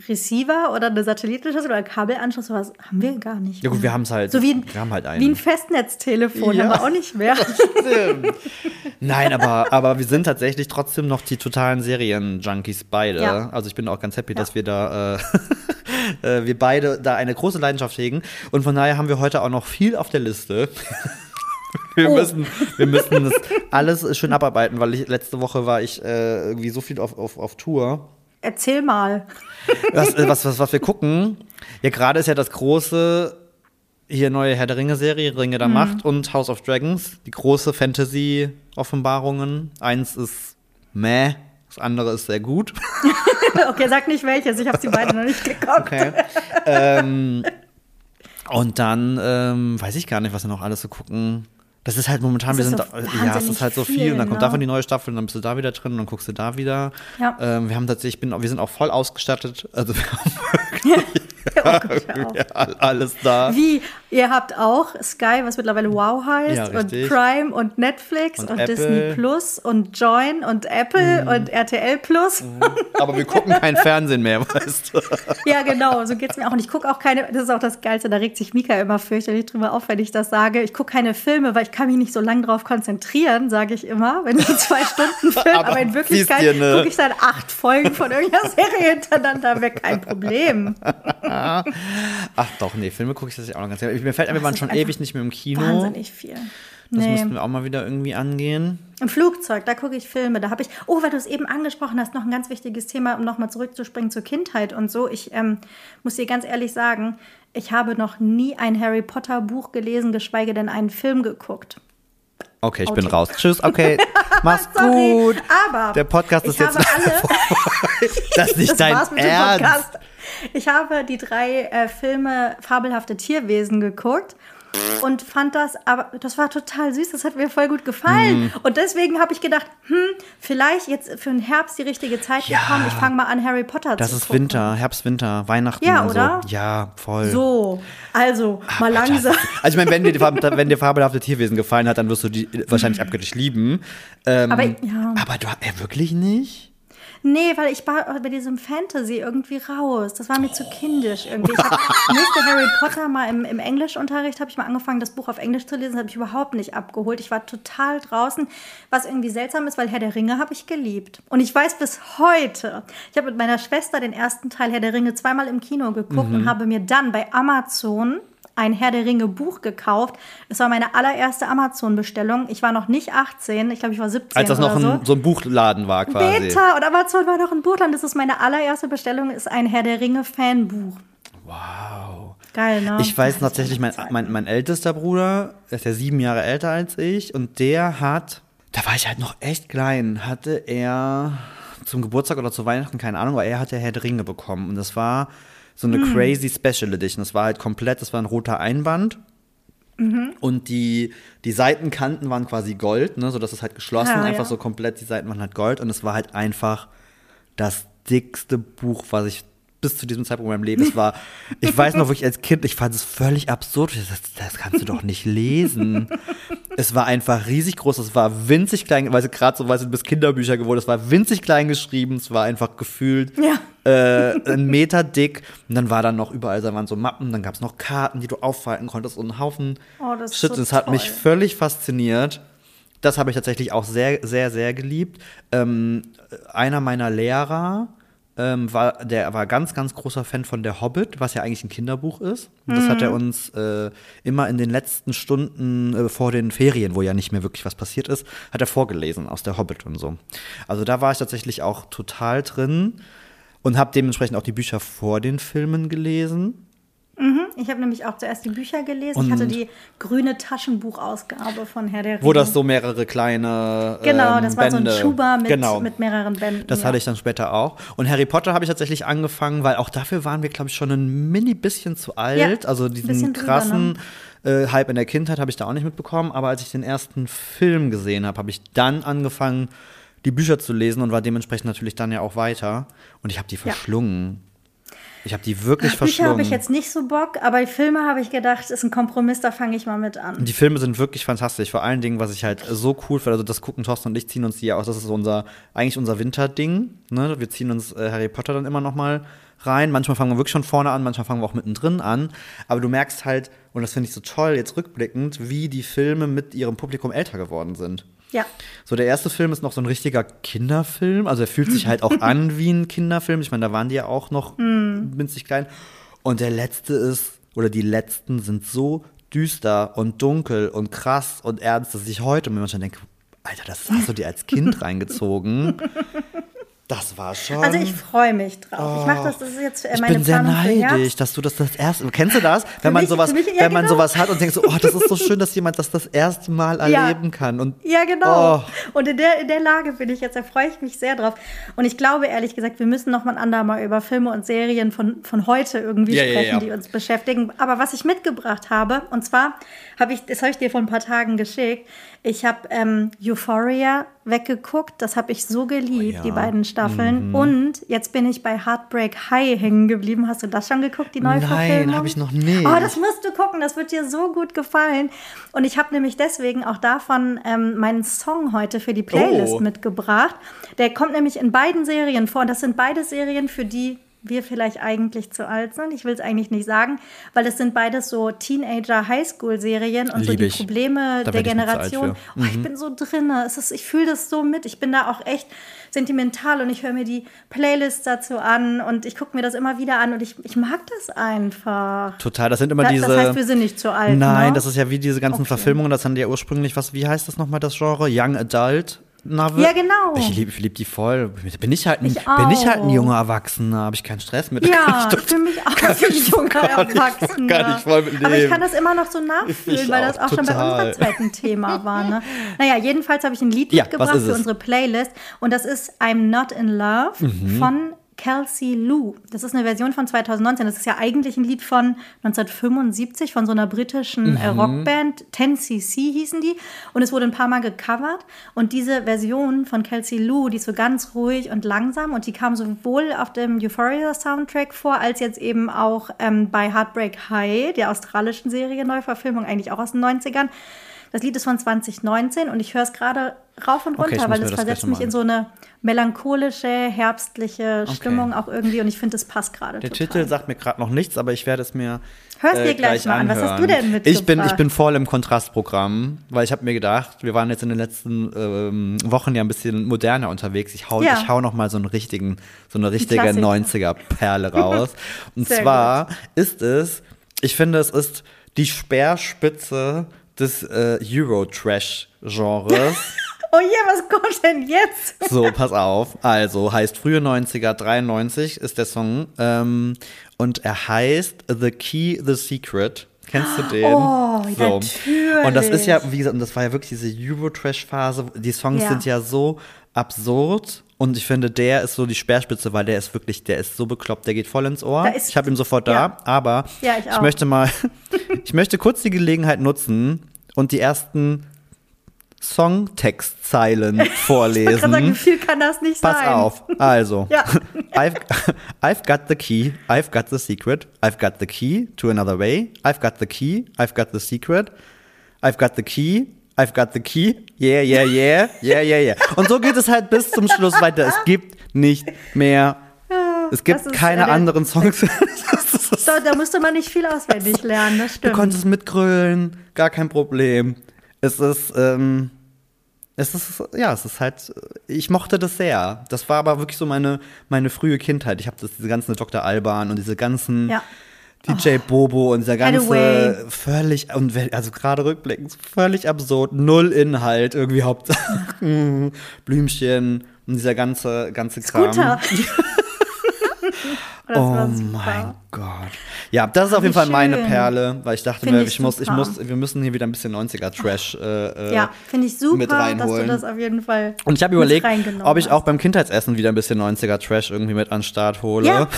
Receiver oder eine Satellitenschüssel oder ein Kabelanschluss, sowas haben wir gar nicht. ja gut, mehr. wir haben es halt. So wie ein, wir haben halt einen. wie ein Festnetztelefon Ja. haben wir auch nicht mehr. Stimmt. Nein, aber, aber wir sind tatsächlich trotzdem noch die totalen Serien-Junkies beide. Ja. Also ich bin auch ganz happy, Ja. dass wir da, äh, äh, wir beide da eine große Leidenschaft hegen. Und von daher haben wir heute auch noch viel auf der Liste. Wir, Oh. müssen, wir müssen das alles schön abarbeiten, weil ich, letzte Woche war ich äh, irgendwie so viel auf, auf, auf Tour. Erzähl mal. Was, äh, was, was, was wir gucken, ja gerade ist ja das große, hier neue Herr der Ringe-Serie, Ringe Mhm. der Macht und House of Dragons. Die große Fantasy-Offenbarungen. Eins ist meh, das andere ist sehr gut. Okay, sag nicht welches, ich habe sie beide noch nicht geguckt. Okay. ähm, und dann ähm, weiß ich gar nicht, was wir noch alles so gucken. Das ist halt momentan, Das wir sind, so da, ja, es ist halt so viel, viel, und dann kommt ne? davon die neue Staffel und dann bist du da wieder drin und dann guckst du da wieder. Ja. Ähm, wir haben tatsächlich, ich bin, wir sind auch voll ausgestattet, also wir haben Oh Gott, ja, all- alles da. Wie, ihr habt auch Sky, was mittlerweile Wow heißt, Ja, und. Prime und Netflix Und und. Mhm. Disney Plus und Join und Apple und RTL Plus. Aber wir gucken kein Fernsehen mehr, weißt du. Ja, genau, so geht's mir auch. Und ich gucke auch keine, das ist auch das Geilste, da regt sich Mika immer fürchterlich drüber auf, wenn ich das sage. Ich gucke keine Filme, weil ich kann mich nicht so lange drauf konzentrieren, sage ich immer, wenn ich zwei Stunden Film, Aber aber, in Wirklichkeit gucke ich dann acht Folgen von irgendeiner Serie hintereinander weg, kein Problem. Ach doch, nee, Filme gucke ich tatsächlich auch noch ganz gerne. Mir fällt ein, wir waren schon ewig nicht mehr im Kino. Wahnsinnig viel. Das Nee. müssten wir auch mal wieder irgendwie angehen. Im Flugzeug, da gucke ich Filme. Da habe ich, oh, weil du es eben angesprochen hast, noch ein ganz wichtiges Thema, um nochmal zurückzuspringen zur Kindheit und so. Ich ähm, muss dir ganz ehrlich sagen, ich habe noch nie ein Harry Potter Buch gelesen, geschweige denn einen Film geguckt. Okay, ich bin Okay. raus. Tschüss, okay. Mach's Sorry, gut. aber Der Podcast ist jetzt alle, Das ist nicht das dein war's mit dem Ernst. Podcast. Ich habe die drei äh, Filme Fabelhafte Tierwesen geguckt und fand das, aber das war total süß, das hat mir voll gut gefallen. Mhm. Und deswegen habe ich gedacht, hm, vielleicht jetzt für den Herbst die richtige Zeit Ja. gekommen. Ich fange mal an, Harry Potter Das zu ist gucken. Winter, Herbst, Winter, Weihnachten Ja, und oder? so. Ja, voll. So, also mal Aber langsam. das- Also ich meine, wenn dir, wenn dir fabelhafte Tierwesen gefallen hat, dann wirst du die wahrscheinlich abgöttisch lieben. Ähm, Aber ja. aber du, äh, wirklich nicht? Nee, weil ich war bei diesem Fantasy irgendwie raus. Das war mir zu kindisch irgendwie. Ich musste Harry Potter mal im, im Englischunterricht, habe ich mal angefangen, das Buch auf Englisch zu lesen, das habe ich überhaupt nicht abgeholt. Ich war total draußen, was irgendwie seltsam ist, weil Herr der Ringe habe ich geliebt. Und ich weiß bis heute, ich habe mit meiner Schwester den ersten Teil Herr der Ringe zweimal im Kino geguckt Mhm. und habe mir dann bei Amazon ein Herr der Ringe Buch gekauft. Es war meine allererste Amazon-Bestellung. Ich war noch nicht 18, ich glaube, ich war 17 Als das noch so. ein, so ein Buchladen war quasi. Beta und Amazon war noch ein Buchland. Das ist meine allererste Bestellung, ist ein Herr der Ringe Fanbuch. Wow. Geil, ne? Ich weiß Das tatsächlich, mein, mein, mein ältester Bruder, der ist ja sieben Jahre älter als ich, und der hat, da war ich halt noch echt klein, hatte er zum Geburtstag oder zu Weihnachten, keine Ahnung, aber er hatte Herr der Ringe bekommen. Und das war so eine crazy Special Edition. Das war halt komplett, das war ein roter Einband. Mhm. Und die, die Seitenkanten waren quasi Gold, ne, sodass es halt geschlossen, Ah, einfach ja. so komplett, die Seiten waren halt Gold. Und es war halt einfach das dickste Buch, was ich bis zu diesem Zeitpunkt in meinem Leben, es war, ich weiß noch, wo ich als Kind, ich fand es völlig absurd. Das, das kannst du doch nicht lesen. es war einfach riesig groß, es war winzig klein, weil gerade so, weil sie bis Kinderbücher geworden, es war winzig klein geschrieben, es war einfach gefühlt Ja. äh, ein Meter dick. Und dann war dann noch überall, da waren so Mappen, dann gab es noch Karten, die du aufhalten konntest und einen Haufen Oh, das Shit. so das hat mich toll. völlig fasziniert. Das habe ich tatsächlich auch sehr, sehr, sehr geliebt. Ähm, einer meiner Lehrer ähm, war, der war ganz, ganz großer Fan von Der Hobbit, was ja eigentlich ein Kinderbuch ist. Und das hat er Mhm. uns äh, immer in den letzten Stunden äh, vor den Ferien, wo ja nicht mehr wirklich was passiert ist, hat er vorgelesen aus Der Hobbit und so. Also da war ich tatsächlich auch total drin und habe dementsprechend auch die Bücher vor den Filmen gelesen. Ich habe nämlich auch zuerst die Bücher gelesen. ich hatte die grüne Taschenbuchausgabe von Herr der Ringe. Wo das so mehrere kleine Genau, ähm, das war so ein Schuber mit, genau. mit mehreren Bänden. Das ja. hatte ich dann später auch. Und Harry Potter habe ich tatsächlich angefangen, weil auch dafür waren wir, glaube ich, schon ein mini bisschen zu alt. Ja, also diesen krassen äh, Hype in der Kindheit habe ich da auch nicht mitbekommen. Aber als ich den ersten Film gesehen habe, habe ich dann angefangen, die Bücher zu lesen und war dementsprechend natürlich dann ja auch weiter. Und ich habe die verschlungen. Ich habe die wirklich Bücher habe verschlungen. ich jetzt nicht so Bock, aber die Filme habe ich gedacht, ist ein Kompromiss, da fange ich mal mit an. Die Filme sind wirklich fantastisch. Vor allen Dingen, was ich halt so cool finde, also das gucken Thorsten und ich ziehen uns die ja auch, das ist unser, eigentlich unser Winterding. Ne? Wir ziehen uns äh, Harry Potter dann immer noch mal rein. Manchmal fangen wir wirklich schon vorne an, manchmal fangen wir auch mittendrin an. Aber du merkst halt, und das finde ich so toll, jetzt rückblickend, wie die Filme mit ihrem Publikum älter geworden sind. Ja. So, der erste Film ist noch so ein richtiger Kinderfilm. Also er fühlt sich halt auch an wie ein Kinderfilm. Ich meine, da waren die ja auch noch winzig klein. Und der letzte ist, oder die letzten sind so düster und dunkel und krass und ernst, dass ich heute mir manchmal denke, Alter, das hast du dir als Kind reingezogen. Das war schon. Also ich freue mich drauf. ich mache das, das ist jetzt äh, Ich meine bin sehr Planung für neidisch, dass du das das erste. Kennst du das? Wenn man mich- sowas, für mich- ja, wenn man genau. sowas hat und denkt so, oh, das ist so schön, dass jemand das das erste Mal Ja. erleben kann. Und Ja, genau. Oh. Und in der, in der Lage bin ich jetzt, da freue ich mich sehr drauf. Und ich glaube, ehrlich gesagt, wir müssen noch mal ein andermal über Filme und Serien von, von heute irgendwie Ja, sprechen, die uns beschäftigen. Aber was ich mitgebracht habe, und zwar habe ich, das habe ich dir vor ein paar Tagen geschickt, ich habe ähm, Euphoria weggeguckt, das habe ich so geliebt, Oh ja. die beiden Staffeln. Und jetzt bin ich bei Heartbreak High hängen geblieben. Hast du das schon geguckt, die neue Nein, Verfilmung? habe ich noch nicht. Oh, das musst du gucken, das wird dir so gut gefallen. Und ich habe nämlich deswegen auch davon ähm, meinen Song heute für die Playlist Oh. mitgebracht. Der kommt nämlich in beiden Serien vor. Und das sind beide Serien, für die wir vielleicht eigentlich zu alt sind. Ich will es eigentlich nicht sagen, weil es sind beides so Teenager-Highschool-Serien und so Lieb die ich. Probleme Da der ich Generation. Mhm. Oh, ich bin so drin. Es ist, ich fühle das so mit. Ich bin da auch echt sentimental und ich höre mir die Playlist dazu an und ich gucke mir das immer wieder an und ich, ich mag das einfach. Total, das sind immer Das, diese. das heißt, wir sind nicht zu alt. Nein, ne? das ist ja wie diese ganzen Okay. Verfilmungen, das sind ja ursprünglich, was, wie heißt das nochmal, das Genre? Young Adult Novel? Ja, genau. Ich liebe ich lieb die voll. Bin ich halt ein, Ich bin ich halt ein junger Erwachsener, habe ich keinen Stress mit. Ja, ich fühle mich auch wie ein junger Erwachsener. gar nicht voll mit Aber ich kann das immer noch so nachfühlen, Ich weil das auch, auch schon bei total. unserer Zeit ein Thema war. Ne? Naja, jedenfalls habe ich ein Lied Ja, mitgebracht für unsere Playlist und das ist I'm Not in Love Mhm. von Kelsey Lou. Das ist eine Version von 2019. Das ist ja eigentlich ein Lied von 1975 von so einer britischen Mhm. Rockband. 10cc hießen die. Und es wurde ein paar Mal gecovert. Und diese Version von Kelsey Lou, die ist so ganz ruhig und langsam. Und die kam sowohl auf dem Euphoria Soundtrack vor, als jetzt eben auch ähm, bei Heartbreak High, der australischen Serie Neuverfilmung, eigentlich auch aus den 90ern. Das Lied ist von 2019 und ich höre es gerade rauf und Okay, runter, muss weil es versetzt gleich mich in so eine melancholische, herbstliche Stimmung auch irgendwie und ich finde, das passt gerade Der total. Titel sagt mir gerade noch nichts, aber ich werde es mir Hör's äh, dir gleich mal an. Was hast anhören. du denn mitgebracht? Ich bin, ich bin voll im Kontrastprogramm, weil ich habe mir gedacht, wir waren jetzt in den letzten ähm, Wochen ja ein bisschen moderner unterwegs. Ich hau, Ja. ich hau noch mal so einen richtigen, so eine richtige Klassiker. 90er-Perle raus. Und Sehr zwar ist es, ich finde, es ist die Speerspitze des äh, Euro-Trash-Genres. Oh je, was kommt denn jetzt? So, pass auf. Also, heißt frühe 90er, 93 ist der Song. Ähm, und er heißt The Key, The Secret. Kennst du den? Oh, natürlich. Und das ist ja, wie gesagt, und das war ja wirklich diese Euro-Trash-Phase. Die Songs Ja. sind ja so absurd. Und ich finde, der ist so die Speerspitze, weil der ist wirklich, der ist so bekloppt, der geht voll ins Ohr. Ist- ich habe ihn sofort da, ja. aber Ja, ich auch. möchte mal, ich möchte kurz die Gelegenheit nutzen und die ersten Songtextzeilen Ich kann sagen, vorlesen. viel kann das nicht Pass sein? auf. Also, Ja. I've, I've got the key, I've got the secret, I've got the key to another way, I've got the key, I've got the secret, I've got the key, I've got the key, yeah, yeah, yeah, yeah, yeah, yeah. Und so geht es halt bis zum Schluss weiter. Es gibt nicht mehr, es gibt keine eine- anderen Songs. So, da musste man nicht viel auswendig lernen, das Du stimmt. konntest mitgrölen, gar kein Problem. Es ist, ähm, es ist, ja, es ist halt, ich mochte das sehr. Das war aber wirklich so meine, meine frühe Kindheit. Ich habe das, diese ganzen Dr. Alban und diese ganzen Ja. DJ Bobo und dieser ganze Hathaway. völlig, und also gerade rückblickend, völlig absurd, null Inhalt, irgendwie Hauptsache Blümchen und dieser ganze, ganze Kram. Scooter. das Oh super. mein Gott. Ja, das ist auf Wie jeden Fall meine schön. Perle, weil ich dachte mir, ich ich muss, ich muss, wir müssen hier wieder ein bisschen 90er-Trash äh, Ja, finde ich super, mit dass du reinholen. das auf jeden Fall Und ich habe überlegt, ob ich auch beim Kindheitsessen wieder ein bisschen 90er-Trash irgendwie mit an den Start hole. Ja.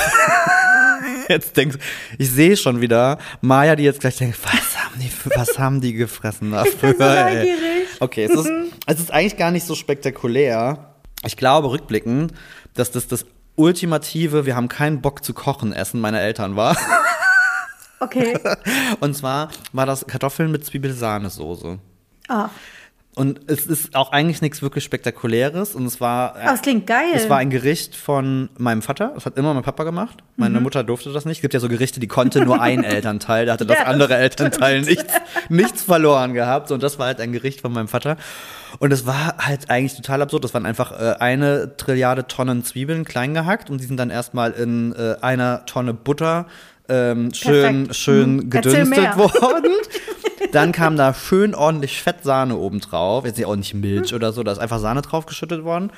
Jetzt denkst ich sehe schon wieder Maya, die jetzt gleich denkt, was haben die, für- was haben die gefressen da Ich bin so neugierig. Okay, es ist, es ist eigentlich gar nicht so spektakulär. Ich glaube rückblickend, dass das das ultimative, wir haben keinen Bock zu kochen, Essen meiner Eltern war. Okay. Und zwar war das Kartoffeln mit Zwiebelsahnesoße. Ah, Und es ist auch eigentlich nichts wirklich Spektakuläres. Und es war. oh, das klingt geil. Es war ein Gericht von meinem Vater. Das hat immer mein Papa gemacht. Meine Mutter durfte das nicht. Es gibt ja so Gerichte, die konnte nur ein Elternteil. Da hatte das Ja, das andere Elternteil nichts, nichts verloren gehabt. Und das war halt ein Gericht von meinem Vater. Und es war halt eigentlich total absurd. Das waren einfach äh, eine Trilliarde Tonnen Zwiebeln klein gehackt. Und die sind dann erstmal in äh, einer Tonne Butter ähm, schön, Perfekt. schön Mhm. Gedünstet worden. Dann kam da schön ordentlich Fettsahne oben drauf. Jetzt auch nicht Milch oder so, da ist einfach Sahne draufgeschüttet worden.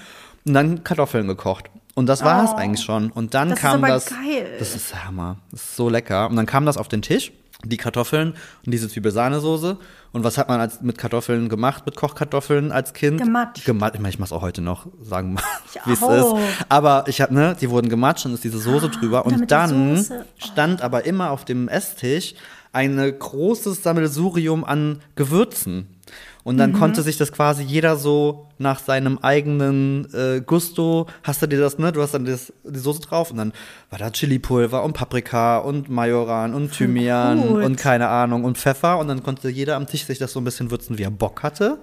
Und dann Kartoffeln gekocht. Und das war es Oh. eigentlich schon. Und dann Das ist kam aber das. geil. Das ist Hammer. Das ist so lecker. Und dann kam das auf den Tisch, die Kartoffeln und diese Zwiebelsahnesoße. Und was hat man als, mit Kartoffeln gemacht, mit Kochkartoffeln als Kind? Gematscht. Gematscht. Ich meine, ich mach's auch heute noch, sagen wir mal, wie es ist. Aber ich habe, ne, die wurden gematscht und ist diese Soße drüber. damit Und dann Soße- stand aber immer auf dem Esstisch ein großes Sammelsurium an Gewürzen. Und dann Mhm. konnte sich das quasi jeder so nach seinem eigenen äh, Gusto, hast du dir das, ne? Du hast dann das, die Soße drauf und dann war da Chilipulver und Paprika und Majoran und Thymian gut. und keine Ahnung und Pfeffer und dann konnte jeder am Tisch sich das so ein bisschen würzen, wie er Bock hatte.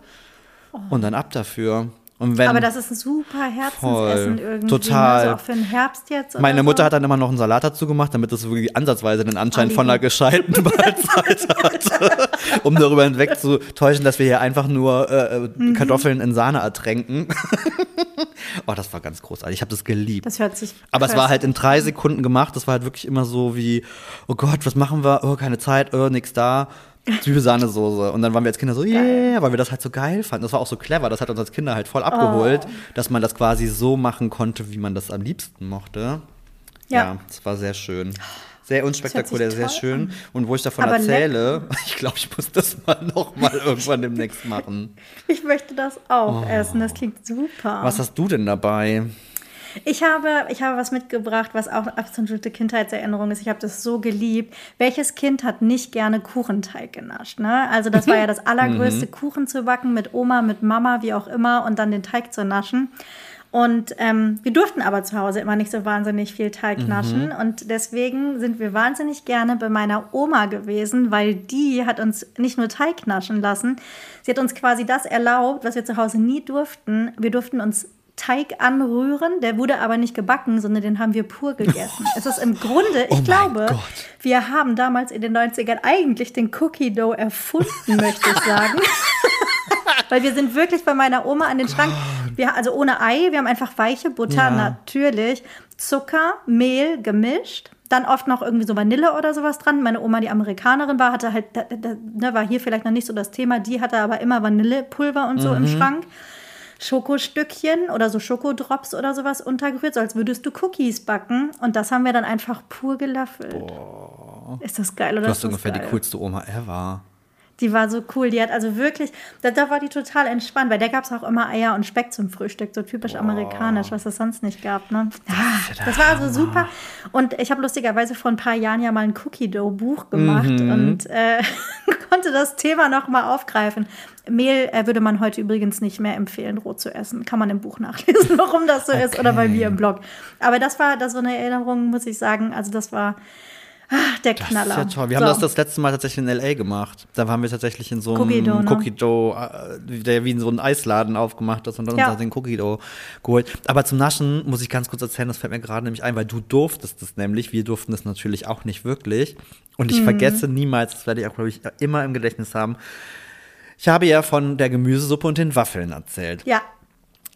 Und dann ab dafür. Wenn aber das ist ein super Herzensessen Voll. irgendwie. Total. Also auch für den Herbst jetzt. Meine so. Mutter hat dann immer noch einen Salat dazu gemacht, damit es wirklich ansatzweise den Anschein Oh, von einer gescheiten Mahlzeit hatte, um darüber hinwegzutäuschen, dass wir hier einfach nur äh, äh, Mhm. Kartoffeln in Sahne ertränken. oh, das war ganz großartig. Ich habe das geliebt. Das hört sich. Aber es war halt in drei Sekunden gemacht. Das war halt wirklich immer so wie, oh Gott, was machen wir? Oh, keine Zeit, oh, nix da. Zwiebelsahnesoße. Und dann waren wir als Kinder so, yeah, weil wir das halt so geil fanden. Das war auch so clever. Das hat uns als Kinder halt voll abgeholt, Oh. dass man das quasi so machen konnte, wie man das am liebsten mochte. Ja. Ja, das war sehr schön. Sehr unspektakulär, sehr schön. Und wo ich davon Aber erzähle, ich glaube, ich muss das mal noch mal irgendwann demnächst machen. Ich möchte das auch essen. Das klingt super. Oh. Was hast du denn dabei? Ich habe, ich habe was mitgebracht, was auch eine absolute Kindheitserinnerung ist. Ich habe das so geliebt. Welches Kind hat nicht gerne Kuchenteig genascht? Ne? Also das war ja das allergrößte, Kuchen zu backen mit Oma, mit Mama, wie auch immer, und dann den Teig zu naschen. Und ähm, wir durften aber zu Hause immer nicht so wahnsinnig viel Teig naschen. Mhm. Und deswegen sind wir wahnsinnig gerne bei meiner Oma gewesen, weil die hat uns nicht nur Teig naschen lassen, sie hat uns quasi das erlaubt, was wir zu Hause nie durften. Wir durften uns Teig anrühren, der wurde aber nicht gebacken, sondern den haben wir pur gegessen. es ist im Grunde, ich oh glaube, Gott. wir haben damals in den 90ern eigentlich den Cookie Dough erfunden, möchte ich sagen. Weil wir sind wirklich bei meiner Oma an den Schrank. Wir, also ohne Ei, wir haben einfach weiche Butter, ja. natürlich. Zucker, Mehl gemischt. Dann oft noch irgendwie so Vanille oder sowas dran. Meine Oma, die Amerikanerin war, hatte halt, da, da, ne, war hier vielleicht noch nicht so das Thema. Die hatte aber immer Vanillepulver und so mhm. im Schrank. Schokostückchen oder so Schokodrops oder sowas untergerührt, so als würdest du Cookies backen. Und das haben wir dann einfach pur gelöffelt. Boah. Ist das geil oder? Du hast ungefähr geil? die coolste Oma ever. Die war so cool. Die hat also wirklich, da, da war die total entspannt, weil der gab es auch immer Eier und Speck zum Frühstück, so typisch Boah. amerikanisch, was es sonst nicht gab. Ne? Ja, das war also super. Und ich habe lustigerweise vor ein paar Jahren ja mal ein Cookie Dough Buch gemacht mhm. und äh, konnte das Thema noch mal aufgreifen. Mehl äh, würde man heute übrigens nicht mehr empfehlen, roh zu essen. Kann man im Buch nachlesen, warum das so okay. ist oder bei mir im Blog. Aber das war, das war eine Erinnerung, muss ich sagen. Also das war Ach, der Knaller. Das ist ja toll. Wir so. haben das das letzte Mal tatsächlich in L.A. gemacht. Da waren wir tatsächlich in so einem Cookie Dough, ne? Cookie Dough äh, der wie in so einem Eisladen aufgemacht ist und dann ja. uns den Cookie Dough geholt. Aber zum Naschen muss ich ganz kurz erzählen, das fällt mir gerade nämlich ein, weil du durftest es nämlich. Wir durften es natürlich auch nicht wirklich. Und ich mhm. vergesse niemals, das werde ich auch, glaube ich, immer im Gedächtnis haben. Ich habe ja von der Gemüsesuppe und den Waffeln erzählt. Ja.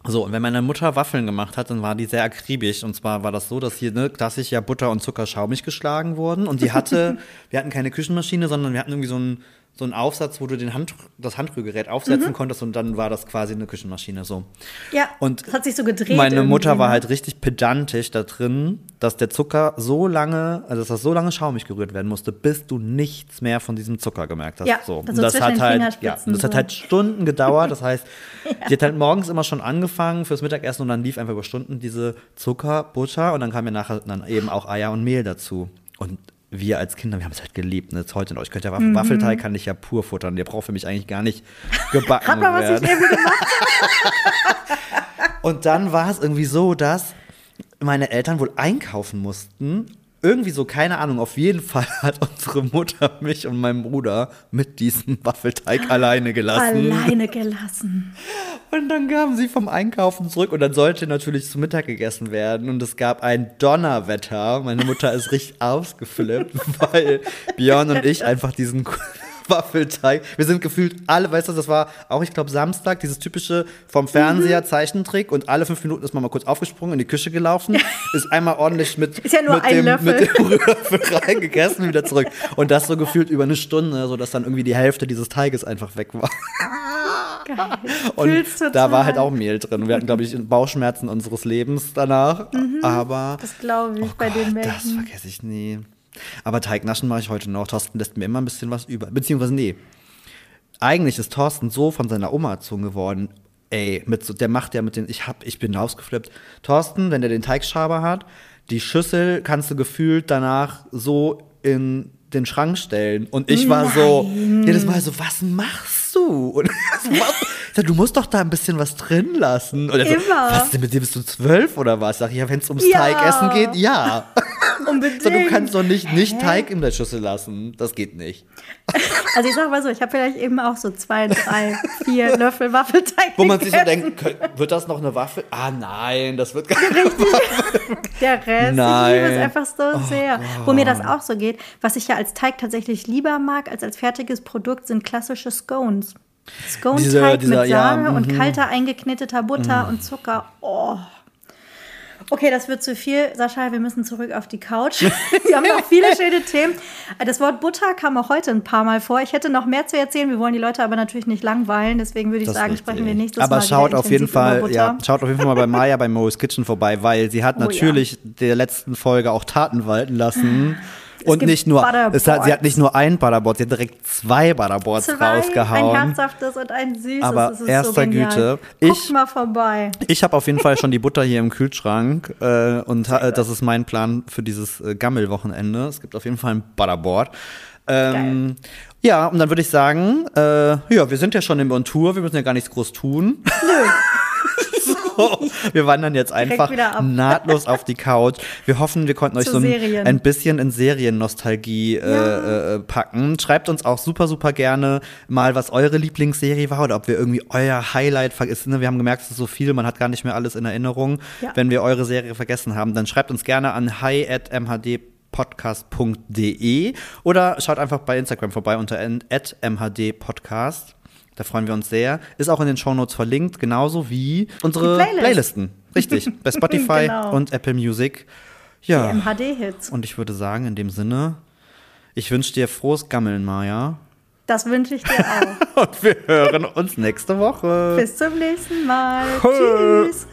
So, und wenn meine Mutter Waffeln gemacht hat, dann war die sehr akribisch. Und zwar war das so, dass hier ne, klassisch ja Butter und Zucker schaumig geschlagen wurden. Und die hatte, wir hatten keine Küchenmaschine, sondern wir hatten irgendwie so ein so ein Aufsatz, wo du den Hand, das Handrührgerät aufsetzen mhm. konntest und dann war das quasi eine Küchenmaschine so. Ja, und das hat sich so gedreht. Meine Mutter war ne? halt richtig pedantisch da drin, dass der Zucker so lange, also dass das so lange schaumig gerührt werden musste, bis du nichts mehr von diesem Zucker gemerkt hast. Ja, so. Und das, hat halt, ja, und das so. hat halt Stunden gedauert. Das heißt, ja. die hat halt morgens immer schon angefangen fürs Mittagessen und dann lief einfach über Stunden diese Zucker, Butter und dann kam ja nachher dann eben auch Eier und Mehl dazu. Und wir als Kinder, wir haben es halt geliebt. Ne? heute noch. Ich könnte ja Waff mhm. Waffelteig kann ich ja pur futtern. Der braucht für mich eigentlich gar nicht gebacken mal, werden. was ich eben gemacht Und dann war es irgendwie so, dass meine Eltern wohl einkaufen mussten irgendwie so, keine Ahnung, auf jeden Fall hat unsere Mutter mich und meinen Bruder mit diesem Waffelteig alleine gelassen. Alleine gelassen. Und dann kamen sie vom Einkaufen zurück und dann sollte natürlich zu Mittag gegessen werden. Und es gab ein Donnerwetter. Meine Mutter ist richtig ausgeflippt, weil Björn und ich einfach diesen Waffelteig. Wir sind gefühlt alle, weißt du, das war auch, ich glaube, Samstag, dieses typische vom Fernseher mhm. Zeichentrick und alle fünf Minuten ist man mal kurz aufgesprungen, in die Küche gelaufen, ist einmal ordentlich mit, ist ja mit, dem, Löffel. mit dem Rührlöffel reingegessen, wieder zurück. Und das so gefühlt über eine Stunde, sodass dann irgendwie die Hälfte dieses Teiges einfach weg war. Geil. Und da war halt auch Mehl drin. Wir hatten, glaube ich, Bauchschmerzen unseres Lebens danach. Mhm, aber. Das glaube ich oh bei Gott, den Menschen. Das vergesse ich nie. Aber Teignaschen mache ich heute noch. Thorsten lässt mir immer ein bisschen was über. Beziehungsweise, nee. Eigentlich ist Thorsten so von seiner Oma erzogen geworden. Ey, mit so, der macht ja mit den, ich hab, ich bin rausgeflippt. Thorsten, wenn der den Teigschaber hat, die Schüssel kannst du gefühlt danach so in den Schrank stellen. Und ich war Nein. so, jedes Mal so, was machst du? Und sag, du musst doch da ein bisschen was drin lassen. Und er so, was denn mit dir bist du zwölf oder was? Sag ich, ja, wenn es ums ja. Teigessen geht, ja. Unbedingt. So, du kannst doch nicht, nicht Teig in der Schüssel lassen. Das geht nicht. Also ich sag mal so, ich habe vielleicht eben auch so zwei, drei, vier Löffel Waffelteig Wo man gegessen. sich so denkt, wird das noch eine Waffel? Ah nein, das wird gar nicht. Der Rest, nein. ich liebe es einfach so oh sehr. Gott. Wo mir das auch so geht, was ich ja als Teig tatsächlich lieber mag als als fertiges Produkt, sind klassische Scones. Scone-Teig mit Sahne ja, und mhm. kalter eingekneteter Butter mm. und Zucker. Oh. Okay, das wird zu viel. Sascha, wir müssen zurück auf die Couch. wir haben noch viele schöne Themen. Das Wort Butter kam auch heute ein paar Mal vor. Ich hätte noch mehr zu erzählen. Wir wollen die Leute aber natürlich nicht langweilen. Deswegen würde ich das sagen, sprechen wir nächstes aber Mal. Aber schaut auf jeden Fall, ja, schaut auf jeden Fall mal bei Maya bei Mo's Kitchen vorbei, weil sie hat oh, natürlich ja. der letzten Folge auch Taten walten lassen. und nicht nur, es hat, sie hat nicht nur ein Butterboard, sie hat direkt zwei Butterboards zwei, rausgehauen. Ein herzhaftes und ein süßes. Aber erster so Güte. Ich, mal vorbei. Ich habe auf jeden Fall schon die Butter hier im Kühlschrank äh, und äh, das ist mein Plan für dieses äh, Gammelwochenende. Es gibt auf jeden Fall ein Butterboard. Ähm, ja, und dann würde ich sagen, äh, ja, wir sind ja schon in On Tour, wir müssen ja gar nichts groß tun. Nö. wir wandern jetzt einfach nahtlos auf die Couch. Wir hoffen, wir konnten euch Zu so ein, ein bisschen in Seriennostalgie Ja. äh, äh, packen. Schreibt uns auch super, super gerne mal, was eure Lieblingsserie war oder ob wir irgendwie euer Highlight vergessen. Wir haben gemerkt, es ist so viel, man hat gar nicht mehr alles in Erinnerung. Ja. Wenn wir eure Serie vergessen haben, dann schreibt uns gerne an hi@mhdpodcast.de oder schaut einfach bei Instagram vorbei unter mhdpodcast. Da freuen wir uns sehr. Ist auch in den Shownotes verlinkt, genauso wie unsere Playlist. Playlisten. Richtig, bei Spotify Genau. und Apple Music. Ja. Die MHD-Hits. Und ich würde sagen, in dem Sinne, ich wünsche dir frohes Gammeln, Maja. Das wünsche ich dir auch. Und wir hören uns nächste Woche. Bis zum nächsten Mal. Tschüss.